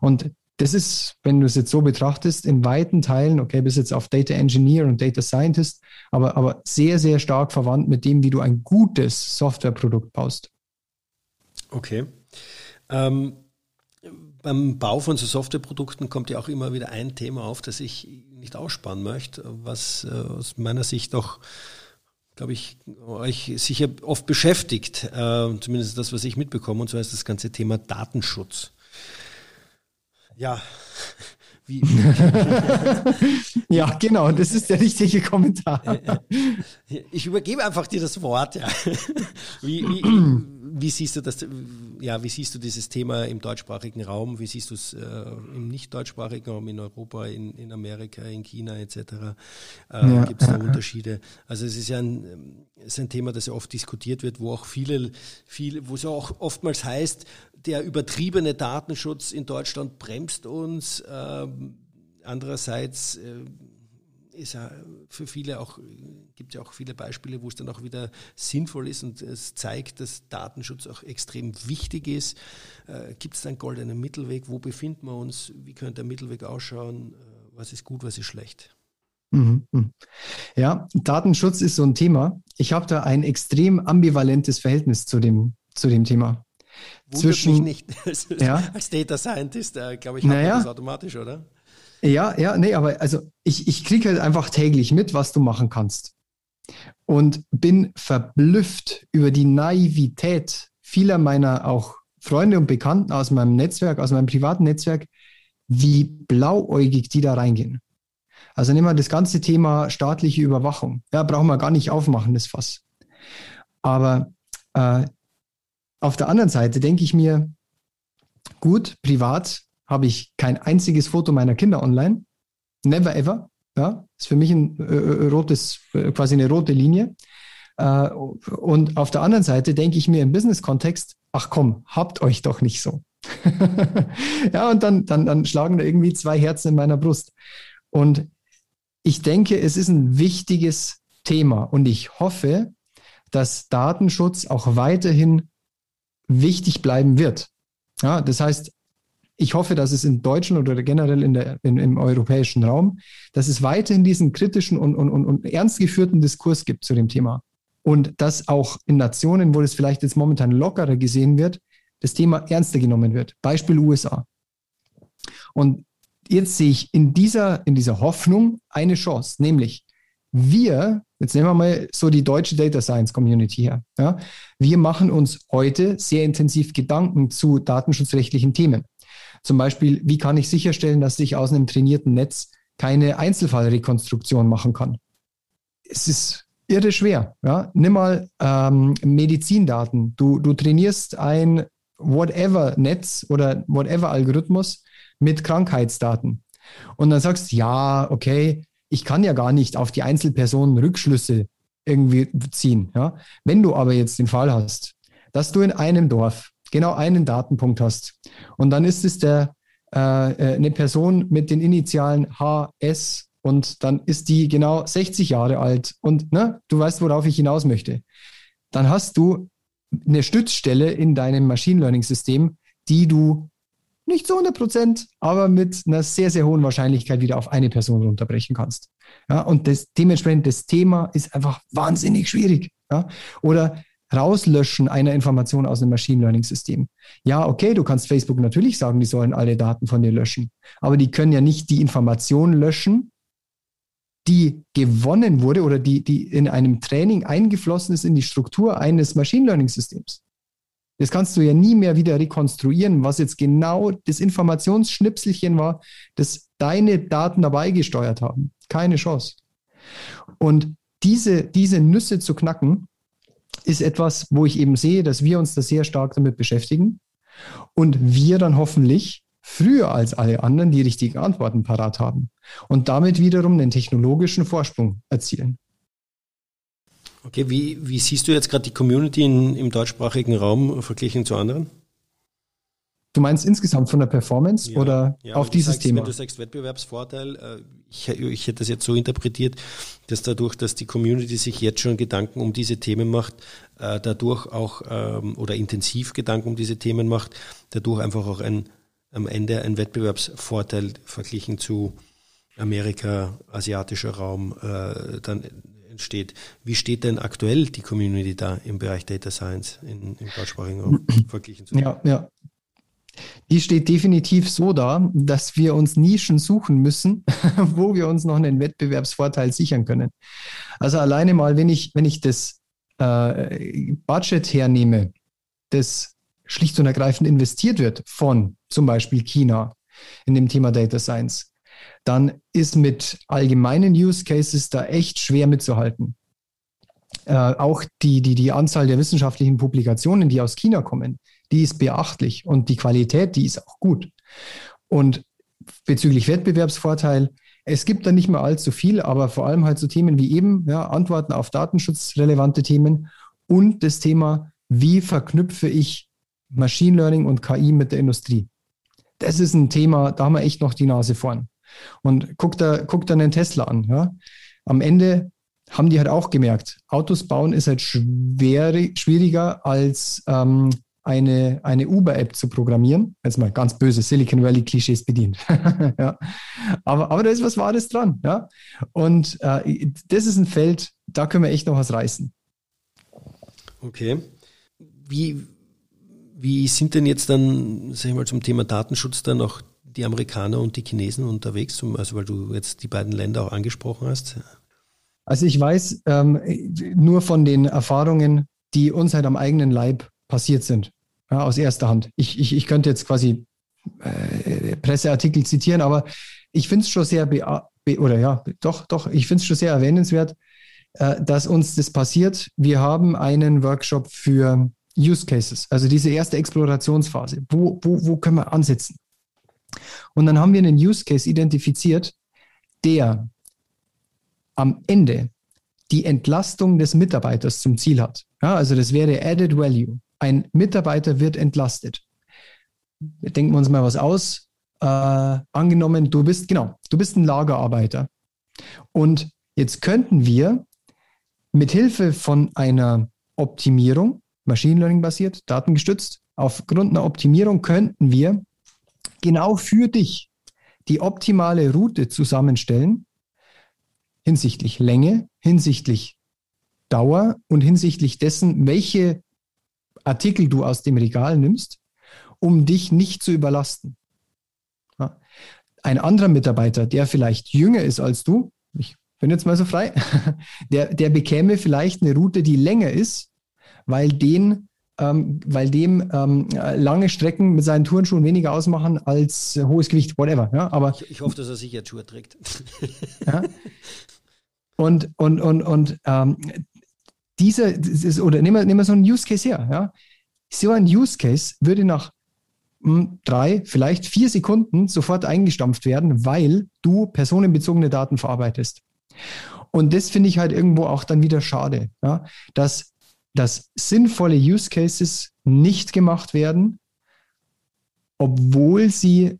Und das ist, wenn du es jetzt so betrachtest, in weiten Teilen, okay, bis jetzt auf Data Engineer und Data Scientist, aber, aber sehr, sehr stark verwandt mit dem, wie du ein gutes Softwareprodukt baust. Okay. Ähm, beim Bau von so Softwareprodukten kommt ja auch immer wieder ein Thema auf, das ich nicht aussparen möchte, was äh, aus meiner Sicht auch glaube ich, euch sicher oft beschäftigt, äh, zumindest das, was ich mitbekomme, und zwar ist das ganze Thema Datenschutz. Ja. Wie? ja, genau, das ist der richtige Kommentar. Ich übergebe einfach dir das Wort. Ja. Wie, wie, siehst du das? Ja, wie siehst du dieses Thema im deutschsprachigen Raum? Wie siehst du es äh, im nicht deutschsprachigen Raum in Europa, in, in Amerika, in China etc.? Äh, ja, Gibt es da Unterschiede? Also es ist ja ein, ist ein Thema, das ja oft diskutiert wird, wo auch viele, viele, wo es auch oftmals heißt, der übertriebene Datenschutz in Deutschland bremst uns. Ähm, andererseits äh, ist ja für viele auch, gibt ja auch viele Beispiele, wo es dann auch wieder sinnvoll ist und es zeigt, dass Datenschutz auch extrem wichtig ist. Äh, gibt es einen goldenen Mittelweg? Wo befinden wir uns? Wie könnte der Mittelweg ausschauen? Äh, was ist gut, was ist schlecht? Mhm, mhm. Ja, Datenschutz ist so ein Thema. Ich habe da ein extrem ambivalentes Verhältnis zu dem, zu dem Thema. Wundert Zwischen, mich nicht. ja? Als Data Scientist, äh, glaube ich, hat naja, das automatisch, oder? Ja, ja, nee, aber also ich, ich kriege halt einfach täglich mit, was du machen kannst. Und bin verblüfft über die Naivität vieler meiner auch Freunde und Bekannten aus meinem Netzwerk, aus meinem privaten Netzwerk, wie blauäugig die da reingehen. Also nehmen wir das ganze Thema staatliche Überwachung. Ja, brauchen wir gar nicht aufmachen, das Fass. Aber äh, auf der anderen Seite denke ich mir, gut, privat habe ich kein einziges Foto meiner Kinder online. Never ever. Ja, ist für mich ein äh, äh rotes, äh, quasi eine rote Linie. Äh, und auf der anderen Seite denke ich mir im Business-Kontext, ach komm, habt euch doch nicht so. ja, und dann, dann, dann schlagen da irgendwie zwei Herzen in meiner Brust. Und ich denke, es ist ein wichtiges Thema und ich hoffe, dass Datenschutz auch weiterhin wichtig bleiben wird. Ja, das heißt, ich hoffe, dass es in Deutschland oder generell in der, in, im europäischen Raum, dass es weiterhin diesen kritischen und, und, und, und ernst geführten Diskurs gibt zu dem Thema. Und dass auch in Nationen, wo das vielleicht jetzt momentan lockerer gesehen wird, das Thema ernster genommen wird. Beispiel USA. Und jetzt sehe ich in dieser, in dieser Hoffnung eine Chance, nämlich wir, jetzt nehmen wir mal so die deutsche Data Science Community her, ja, wir machen uns heute sehr intensiv Gedanken zu datenschutzrechtlichen Themen. Zum Beispiel, wie kann ich sicherstellen, dass ich aus einem trainierten Netz keine Einzelfallrekonstruktion machen kann? Es ist irre schwer. Ja? Nimm mal ähm, Medizindaten. Du, du trainierst ein Whatever-Netz oder Whatever-Algorithmus mit Krankheitsdaten. Und dann sagst, ja, okay, ich kann ja gar nicht auf die Einzelpersonen Rückschlüsse irgendwie ziehen. Ja? Wenn du aber jetzt den Fall hast, dass du in einem Dorf genau einen Datenpunkt hast. Und dann ist es der, äh, äh eine Person mit den Initialen HS und dann ist die genau 60 Jahre alt und ne, du weißt, worauf ich hinaus möchte. Dann hast du eine Stützstelle in deinem Machine Learning System, die du nicht zu 100 Prozent, aber mit einer sehr, sehr hohen Wahrscheinlichkeit wieder auf eine Person runterbrechen kannst. Ja, und das, dementsprechend, das Thema ist einfach wahnsinnig schwierig. Ja? Oder Rauslöschen einer Information aus einem Machine Learning System. Ja, okay, du kannst Facebook natürlich sagen, die sollen alle Daten von dir löschen, aber die können ja nicht die Information löschen, die gewonnen wurde oder die, die in einem Training eingeflossen ist in die Struktur eines Machine Learning Systems. Das kannst du ja nie mehr wieder rekonstruieren, was jetzt genau das Informationsschnipselchen war, das deine Daten dabei gesteuert haben. Keine Chance. Und diese, diese Nüsse zu knacken, ist etwas, wo ich eben sehe, dass wir uns da sehr stark damit beschäftigen und wir dann hoffentlich früher als alle anderen die richtigen Antworten parat haben und damit wiederum den technologischen Vorsprung erzielen. Okay, wie, wie siehst du jetzt gerade die Community in, im deutschsprachigen Raum verglichen zu anderen? Du meinst insgesamt von der Performance ja, oder ja, auf dieses sagst, Thema? Wenn du sagst Wettbewerbsvorteil, äh, ich, ich hätte das jetzt so interpretiert, dass dadurch, dass die Community sich jetzt schon Gedanken um diese Themen macht, äh, dadurch auch ähm, oder intensiv Gedanken um diese Themen macht, dadurch einfach auch ein, am Ende ein Wettbewerbsvorteil verglichen zu Amerika, asiatischer Raum äh, dann entsteht. Wie steht denn aktuell die Community da im Bereich Data Science in, im deutschsprachigen Raum verglichen zu? Ja, ja. Die steht definitiv so da, dass wir uns Nischen suchen müssen, wo wir uns noch einen Wettbewerbsvorteil sichern können. Also alleine mal, wenn ich, wenn ich das äh, Budget hernehme, das schlicht und ergreifend investiert wird von zum Beispiel China in dem Thema Data Science, dann ist mit allgemeinen Use Cases da echt schwer mitzuhalten. Äh, auch die, die, die Anzahl der wissenschaftlichen Publikationen, die aus China kommen, die ist beachtlich und die Qualität, die ist auch gut. Und bezüglich Wettbewerbsvorteil, es gibt da nicht mehr allzu viel, aber vor allem halt so Themen wie eben ja, Antworten auf datenschutzrelevante Themen und das Thema, wie verknüpfe ich Machine Learning und KI mit der Industrie. Das ist ein Thema, da haben wir echt noch die Nase vorn. Und guck da, guck da einen Tesla an. Ja. Am Ende haben die halt auch gemerkt, Autos bauen ist halt schwer, schwieriger als ähm, eine, eine Uber-App zu programmieren. Jetzt mal ganz böse Silicon Valley-Klischees bedient. ja. aber, aber da ist was Wahres dran. Ja. Und äh, das ist ein Feld, da können wir echt noch was reißen. Okay. Wie, wie sind denn jetzt dann, sag ich mal, zum Thema Datenschutz dann auch die Amerikaner und die Chinesen unterwegs, also weil du jetzt die beiden Länder auch angesprochen hast? Also ich weiß ähm, nur von den Erfahrungen, die uns halt am eigenen Leib passiert sind ja, aus erster Hand. Ich, ich, ich könnte jetzt quasi äh, Presseartikel zitieren, aber ich finde es schon sehr, oder ja, doch, doch, ich finde es schon sehr erwähnenswert, äh, dass uns das passiert. Wir haben einen Workshop für Use Cases, also diese erste Explorationsphase. Wo, wo, wo können wir ansetzen? Und dann haben wir einen Use Case identifiziert, der am Ende die Entlastung des Mitarbeiters zum Ziel hat. Ja, also das wäre Added Value. Ein Mitarbeiter wird entlastet. Denken wir uns mal was aus. Äh, angenommen, du bist, genau, du bist ein Lagerarbeiter. Und jetzt könnten wir mit Hilfe von einer Optimierung, Machine Learning basiert, datengestützt, aufgrund einer Optimierung könnten wir genau für dich die optimale Route zusammenstellen hinsichtlich Länge, hinsichtlich Dauer und hinsichtlich dessen, welche Artikel du aus dem Regal nimmst, um dich nicht zu überlasten. Ja. Ein anderer Mitarbeiter, der vielleicht jünger ist als du, ich bin jetzt mal so frei, der, der bekäme vielleicht eine Route, die länger ist, weil den ähm, weil dem ähm, lange Strecken mit seinen Turnschuhen weniger ausmachen als äh, hohes Gewicht, whatever. Ja, aber ich, ich hoffe, dass er sicher Schuhe trägt. ja. Und, und, und, und ähm, dieser, ist, oder nehmen wir, nehmen wir so einen Use Case her. Ja? So ein Use Case würde nach hm, drei, vielleicht vier Sekunden sofort eingestampft werden, weil du personenbezogene Daten verarbeitest. Und das finde ich halt irgendwo auch dann wieder schade, ja? dass, dass sinnvolle Use Cases nicht gemacht werden, obwohl sie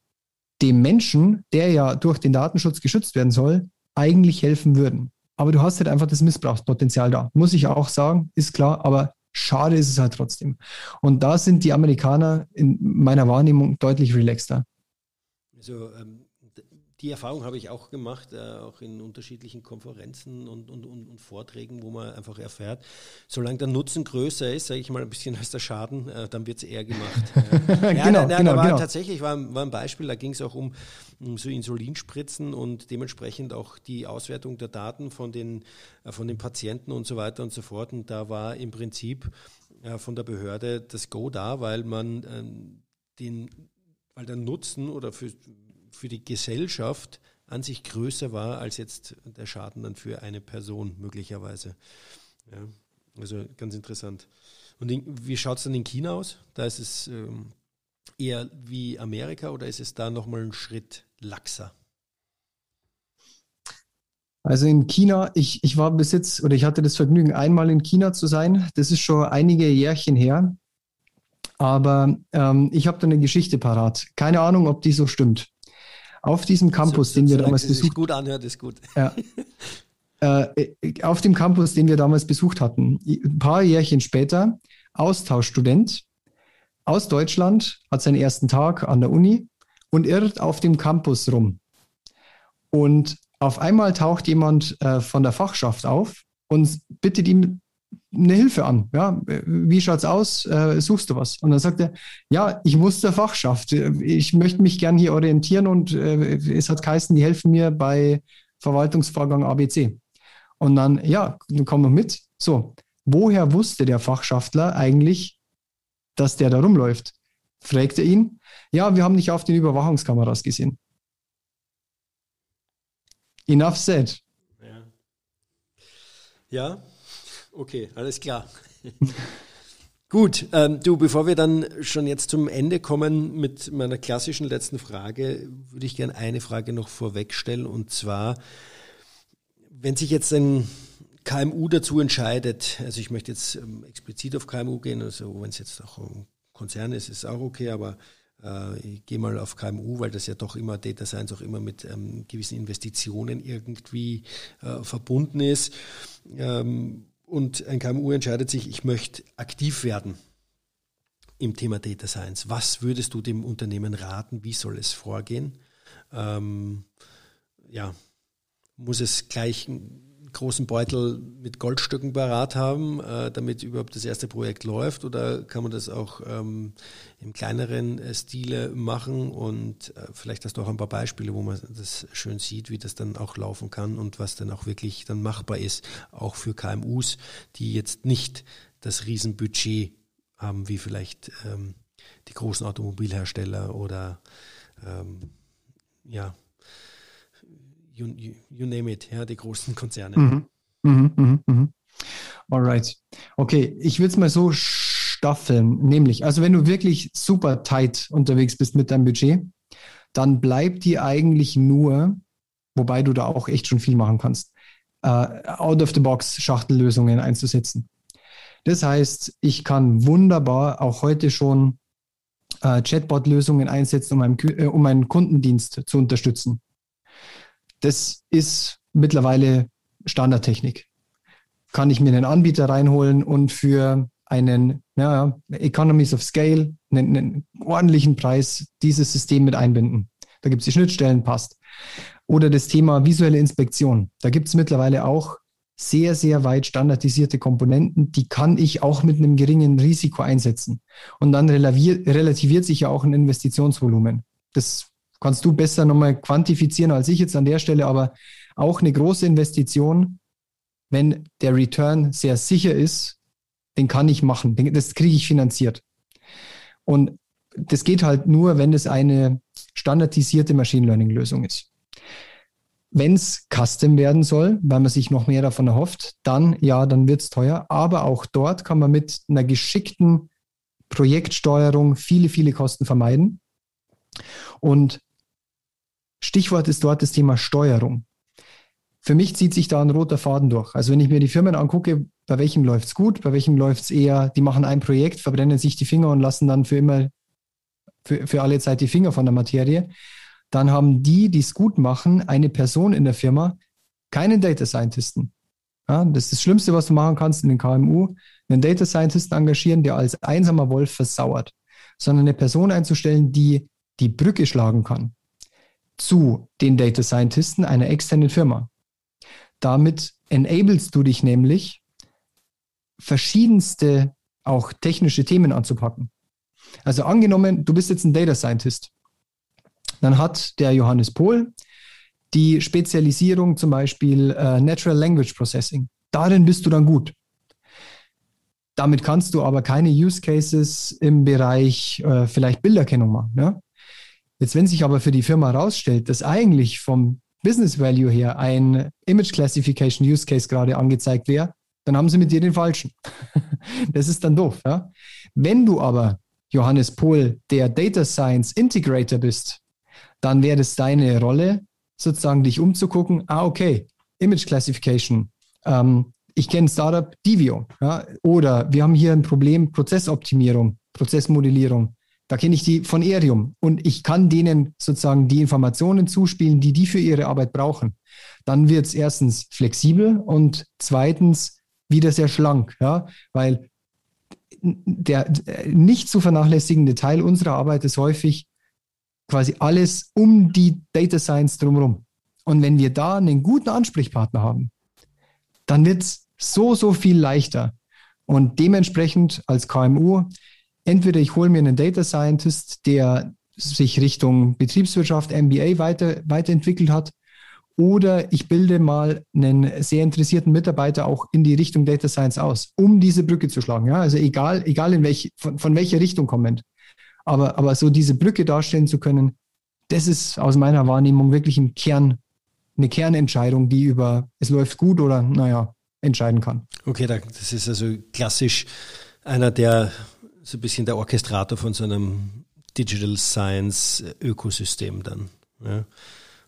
dem Menschen, der ja durch den Datenschutz geschützt werden soll, eigentlich helfen würden. Aber du hast halt einfach das Missbrauchspotenzial da. Muss ich auch sagen, ist klar, aber schade ist es halt trotzdem. Und da sind die Amerikaner in meiner Wahrnehmung deutlich relaxter. Also ähm, die Erfahrung habe ich auch gemacht, äh, auch in unterschiedlichen Konferenzen und, und, und, und, Vorträgen, wo man einfach erfährt, solange der Nutzen größer ist, sage ich mal ein bisschen als der Schaden, äh, dann wird es eher gemacht. ja, genau, na, genau, da war genau. Tatsächlich war, war ein Beispiel, da ging es auch um, um so Insulinspritzen und dementsprechend auch die Auswertung der Daten von den, äh, von den Patienten und so weiter und so fort. Und da war im Prinzip von der Behörde das Go da, weil man ähm, den, weil der Nutzen oder für für die Gesellschaft an sich größer war als jetzt der Schaden dann für eine Person möglicherweise. Ja, also ganz interessant. Und in, wie schaut es dann in China aus? Da ist es ähm, eher wie Amerika oder ist es da nochmal ein Schritt laxer? Also in China, ich, ich war bis jetzt oder ich hatte das Vergnügen, einmal in China zu sein. Das ist schon einige Jährchen her. Aber ähm, ich habe da eine Geschichte parat. Keine Ahnung, ob die so stimmt. Auf diesem Campus, so, den wir damals besucht gut anhört, ist gut. Ja, äh, auf dem Campus, den wir damals besucht hatten, ein paar Jährchen später, Austauschstudent aus Deutschland, hat seinen ersten Tag an der Uni und irrt auf dem Campus rum. Und auf einmal taucht jemand äh, von der Fachschaft auf und bittet ihm eine Hilfe an. Ja, wie schaut's aus? Äh, suchst du was? Und dann sagt er, ja, ich muss zur Fachschaft. Ich möchte mich gern hier orientieren und äh, es hat geheißen, die helfen mir bei Verwaltungsvorgang ABC. Und dann, ja, komm noch mit. So, woher wusste der Fachschaftler eigentlich, dass der da rumläuft? Fragte ihn, ja, wir haben dich auf den Überwachungskameras gesehen. Enough said. Ja, ja okay, alles klar. Gut, ähm, du, bevor wir dann schon jetzt zum Ende kommen mit meiner klassischen letzten Frage, würde ich gerne eine Frage noch vorwegstellen und zwar, wenn sich jetzt ein KMU dazu entscheidet, also ich möchte jetzt ähm, explizit auf KMU gehen, also wenn es jetzt auch ein Konzern ist, ist auch okay, aber äh, ich gehe mal auf KMU, weil das ja doch immer Data Science auch immer mit ähm, gewissen Investitionen irgendwie äh, verbunden ist. Ähm, und ein KMU entscheidet sich, ich möchte aktiv werden im Thema Data Science. Was würdest du dem Unternehmen raten? Wie soll es vorgehen? Ähm, ja, muss es gleich großen Beutel mit Goldstücken parat haben, äh, damit überhaupt das erste Projekt läuft? Oder kann man das auch ähm, im kleineren äh, Stile machen? Und äh, vielleicht hast du auch ein paar Beispiele, wo man das schön sieht, wie das dann auch laufen kann und was dann auch wirklich dann machbar ist, auch für KMUs, die jetzt nicht das Riesenbudget haben, wie vielleicht ähm, die großen Automobilhersteller oder ähm, ja, you, you, name it, ja, die großen Konzerne. Mhm. Mhm, mhm, mhm. Alright. Okay, ich würde es mal so staffeln, nämlich, also wenn du wirklich super tight unterwegs bist mit deinem Budget, dann bleibt dir eigentlich nur, wobei du da auch echt schon viel machen kannst, uh, out-of-the-box Schachtellösungen einzusetzen. Das heißt, ich kann wunderbar auch heute schon uh, Chatbot-Lösungen einsetzen, um meinen, äh, um meinen Kundendienst zu unterstützen. Das ist mittlerweile Standardtechnik. Kann ich mir einen Anbieter reinholen und für einen ja, Economies of Scale, einen, einen ordentlichen Preis dieses System mit einbinden. Da gibt es die Schnittstellen, passt. Oder das Thema visuelle Inspektion. Da gibt es mittlerweile auch sehr, sehr weit standardisierte Komponenten, die kann ich auch mit einem geringen Risiko einsetzen. Und dann relativiert sich ja auch ein Investitionsvolumen. Das kannst du besser nochmal quantifizieren als ich jetzt an der Stelle, aber auch eine große Investition, wenn der Return sehr sicher ist, den kann ich machen, das kriege ich finanziert. Und das geht halt nur, wenn es eine standardisierte Machine Learning Lösung ist. Wenn es custom werden soll, weil man sich noch mehr davon erhofft, dann ja, dann wird es teuer. Aber auch dort kann man mit einer geschickten Projektsteuerung viele, viele Kosten vermeiden. Und Stichwort ist dort das Thema Steuerung. Für mich zieht sich da ein roter Faden durch. Also wenn ich mir die Firmen angucke, bei welchem läuft es gut, bei welchem läuft es eher, die machen ein Projekt, verbrennen sich die Finger und lassen dann für immer, für, für alle Zeit die Finger von der Materie, dann haben die, die es gut machen, eine Person in der Firma, keinen Data Scientisten. Ja, das ist das Schlimmste, was du machen kannst in den KMU, einen Data Scientisten engagieren, der als einsamer Wolf versauert, sondern eine Person einzustellen, die die Brücke schlagen kann zu den Data Scientisten einer externen Firma. Damit enablest du dich nämlich, verschiedenste auch technische Themen anzupacken. Also angenommen, du bist jetzt ein Data Scientist, dann hat der Johannes Pohl die Spezialisierung zum Beispiel äh, Natural Language Processing. Darin bist du dann gut. Damit kannst du aber keine Use Cases im Bereich äh, vielleicht Bilderkennung machen. Ne? Jetzt, wenn sich aber für die Firma herausstellt, dass eigentlich vom Business Value her ein Image Classification Use Case gerade angezeigt wäre, dann haben sie mit dir den falschen. das ist dann doof. Ja? Wenn du aber Johannes Pohl, der Data Science Integrator bist, dann wäre es deine Rolle, sozusagen dich umzugucken, ah, okay, Image Classification, ähm, ich kenne Startup Divio, ja, oder wir haben hier ein Problem Prozessoptimierung, Prozessmodellierung. Da kenne ich die von Erium und ich kann denen sozusagen die Informationen zuspielen, die die für ihre Arbeit brauchen. Dann wird es erstens flexibel und zweitens wieder sehr schlank, ja, weil der nicht zu vernachlässigende Teil unserer Arbeit ist häufig quasi alles um die Data Science drumherum. Und wenn wir da einen guten Ansprechpartner haben, dann wird es so, so viel leichter. Und dementsprechend als KMU, entweder ich hole mir einen Data Scientist, der sich Richtung Betriebswirtschaft, MBA weiter, weiterentwickelt hat, oder ich bilde mal einen sehr interessierten Mitarbeiter auch in die Richtung Data Science aus, um diese Brücke zu schlagen. Ja, also egal, egal in welche, von, von welcher Richtung kommend. Aber, aber so diese Brücke darstellen zu können, das ist aus meiner Wahrnehmung wirklich im Kern eine Kernentscheidung, die über es läuft gut oder naja, entscheiden kann. Okay, das ist also klassisch einer der so ein bisschen der Orchestrator von so einem Digital Science Ökosystem dann. Ja,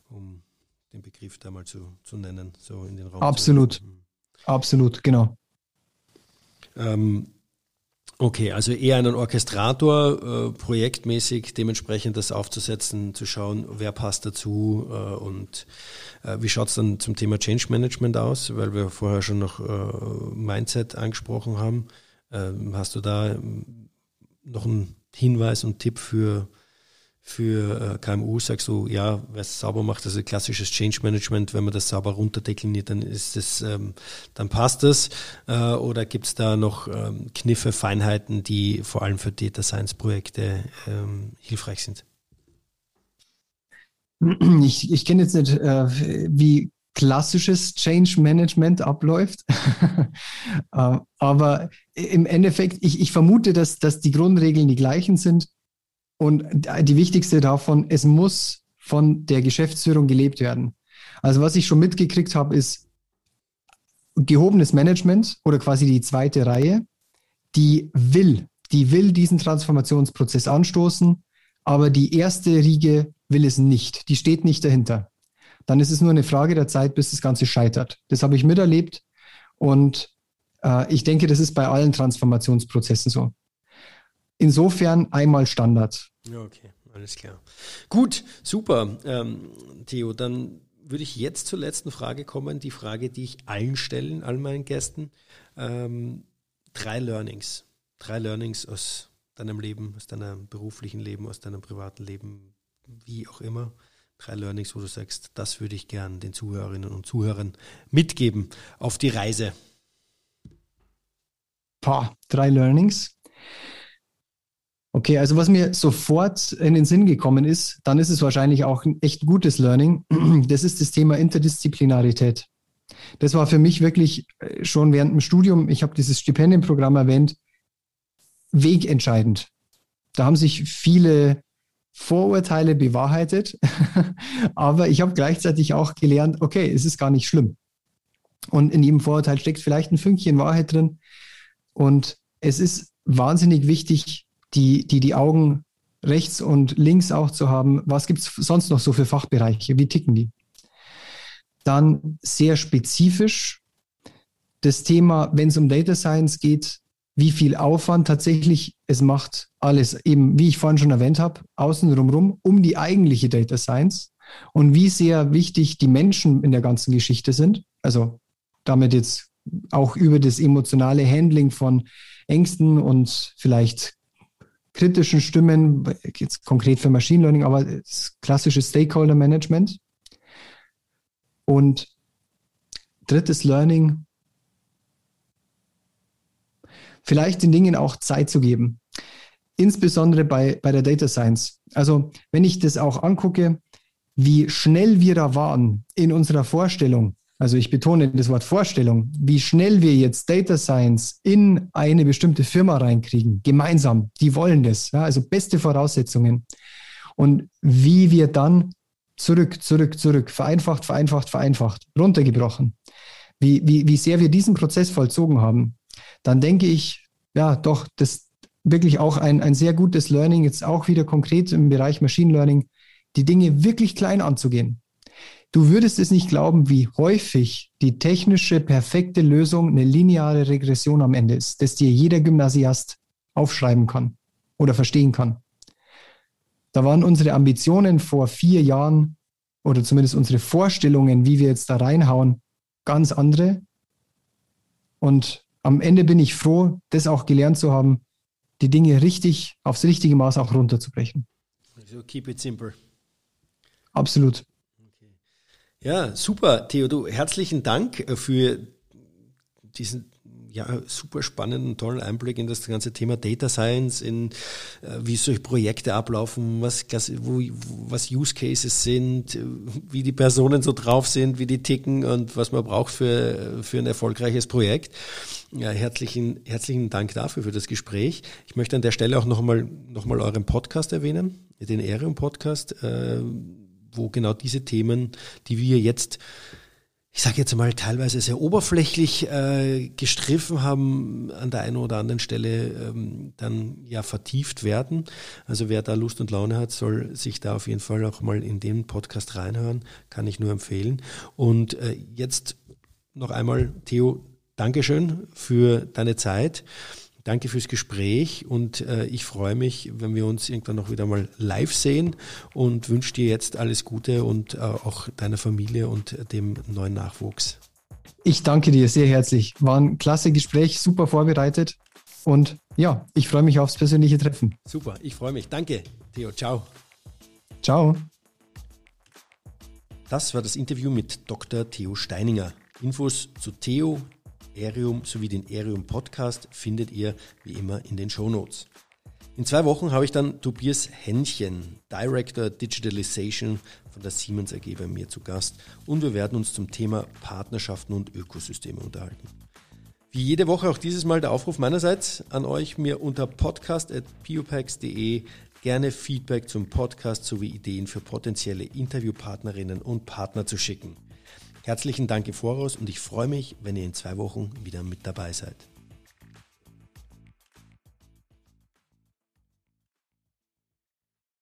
um den Begriff da mal zu, zu nennen, so in den Raum. Absolut, absolut, genau. Ähm, okay, also eher einen Orchestrator, äh, projektmäßig dementsprechend das aufzusetzen, zu schauen, wer passt dazu äh, und äh, wie schaut es dann zum Thema Change Management aus, weil wir vorher schon noch äh, Mindset angesprochen haben. Ähm, hast du da noch einen Hinweis und Tipp für für äh, KMU sagst du, ja, wer es sauber macht, also klassisches Change Management, wenn man das sauber runterdekliniert, dann ist das, ähm, dann passt das. Äh, oder gibt es da noch ähm, Kniffe, Feinheiten, die vor allem für Data Science Projekte ähm, hilfreich sind? Ich, ich kenne jetzt nicht, äh, wie klassisches Change Management abläuft. Äh, aber im Endeffekt, ich, ich vermute, dass, dass die Grundregeln die gleichen sind. Und die wichtigste davon, es muss von der Geschäftsführung gelebt werden. Also was ich schon mitgekriegt habe, ist gehobenes Management oder quasi die zweite Reihe, die will, die will diesen Transformationsprozess anstoßen, aber die erste Riege will es nicht. Die steht nicht dahinter. Dann ist es nur eine Frage der Zeit, bis das Ganze scheitert. Das habe ich miterlebt und äh, ich denke, das ist bei allen Transformationsprozessen so. Insofern einmal Standard. Okay, alles klar. Gut, super. Ähm, Theo, dann würde ich jetzt zur letzten Frage kommen. Die Frage, die ich allen stellen, all meinen Gästen. Ähm, drei Learnings. Drei Learnings aus deinem Leben, aus deinem beruflichen Leben, aus deinem privaten Leben, wie auch immer. Drei Learnings, wo du sagst, das würde ich gern den Zuhörerinnen und Zuhörern mitgeben auf die Reise. Pah, drei Learnings. Okay, also was mir sofort in den Sinn gekommen ist, dann ist es wahrscheinlich auch ein echt gutes Learning. Das ist das Thema Interdisziplinarität. Das war für mich wirklich äh, schon während dem Studium, ich habe dieses Stipendienprogramm erwähnt, wegentscheidend. Da haben sich viele Vorurteile bewahrheitet, aber ich habe gleichzeitig auch gelernt, okay, es ist gar nicht schlimm. Und in jedem Vorurteil steckt vielleicht ein Fünkchen Wahrheit drin. Und es ist wahnsinnig wichtig, die, die, die Augen rechts und links auch zu haben. Was gibt es sonst noch so für Fachbereiche? Wie ticken die? Dann sehr spezifisch das Thema, wenn es um Data Science geht, wie viel Aufwand tatsächlich es macht, alles eben, wie ich vorhin schon erwähnt habe, außen rum um die eigentliche Data Science und wie sehr wichtig die Menschen in der ganzen Geschichte sind. Also damit jetzt auch über das emotionale Handling von Ängsten und vielleicht kritischen Stimmen, jetzt konkret für Machine Learning, aber das klassische Stakeholder Management. Und drittes Learning, vielleicht den Dingen auch Zeit zu geben, insbesondere bei, bei der Data Science. Also wenn ich das auch angucke, wie schnell wir da waren in unserer Vorstellung, also ich betone das Wort Vorstellung, wie schnell wir jetzt Data Science in eine bestimmte Firma reinkriegen, gemeinsam, die wollen das, ja, also beste Voraussetzungen. Und wie wir dann zurück, zurück, zurück, vereinfacht, vereinfacht, vereinfacht, runtergebrochen, wie, wie, wie sehr wir diesen Prozess vollzogen haben, dann denke ich, ja, doch, das, wirklich auch ein, ein sehr gutes Learning, jetzt auch wieder konkret im Bereich Machine Learning, die Dinge wirklich klein anzugehen. Du würdest es nicht glauben, wie häufig die technische perfekte Lösung eine lineare Regression am Ende ist, dass dir jeder Gymnasiast aufschreiben kann oder verstehen kann. Da waren unsere Ambitionen vor vier Jahren oder zumindest unsere Vorstellungen, wie wir jetzt da reinhauen, ganz andere. Und am Ende bin ich froh, das auch gelernt zu haben, die Dinge richtig, aufs richtige Maß auch runterzubrechen. Also keep it simple. Absolut. Ja, super, Theo. Du, herzlichen Dank äh, für diesen ja, super spannenden, tollen Einblick in das ganze Thema Data Science, in äh, wie solche Projekte ablaufen, was, wo, was Use Cases sind, wie die Personen so drauf sind, wie die ticken und was man braucht für, für ein erfolgreiches Projekt. Ja, herzlichen, herzlichen Dank dafür, für das Gespräch. Ich möchte an der Stelle auch nochmal noch mal euren Podcast erwähnen, den Aerium Podcast, äh, wo genau diese Themen, die wir jetzt ich sage jetzt mal, teilweise sehr oberflächlich äh, gestriffen haben, an der einen oder anderen Stelle ähm, dann ja vertieft werden. Also wer da Lust und Laune hat, soll sich da auf jeden Fall auch mal in den Podcast reinhören, kann ich nur empfehlen. Und äh, jetzt noch einmal, Theo, Dankeschön für deine Zeit. Danke fürs Gespräch und äh, ich freue mich, wenn wir uns irgendwann noch wieder mal live sehen und wünsche dir jetzt alles Gute und äh, auch deiner Familie und dem neuen Nachwuchs. Ich danke dir sehr herzlich. War ein klasse Gespräch, super vorbereitet und ja, ich freue mich aufs persönliche Treffen. Super, ich freue mich. Danke, Theo. Ciao. Ciao. Das war das Interview mit Dr. Theo Steininger. Infos zu Theo, Aerium sowie den Aerium Podcast findet ihr wie immer in den Show Notes. In zwei Wochen habe ich dann Tobias Händchen, Director Digitalization von der Siemens AG bei mir zu Gast und wir werden uns zum Thema Partnerschaften und Ökosysteme unterhalten. Wie jede Woche auch dieses Mal der Aufruf meinerseits an euch, mir unter podcast.piopax.de gerne Feedback zum Podcast sowie Ideen für potenzielle Interviewpartnerinnen und Partner zu schicken. Herzlichen Dank im Voraus und ich freue mich, wenn ihr in zwei Wochen wieder mit dabei seid.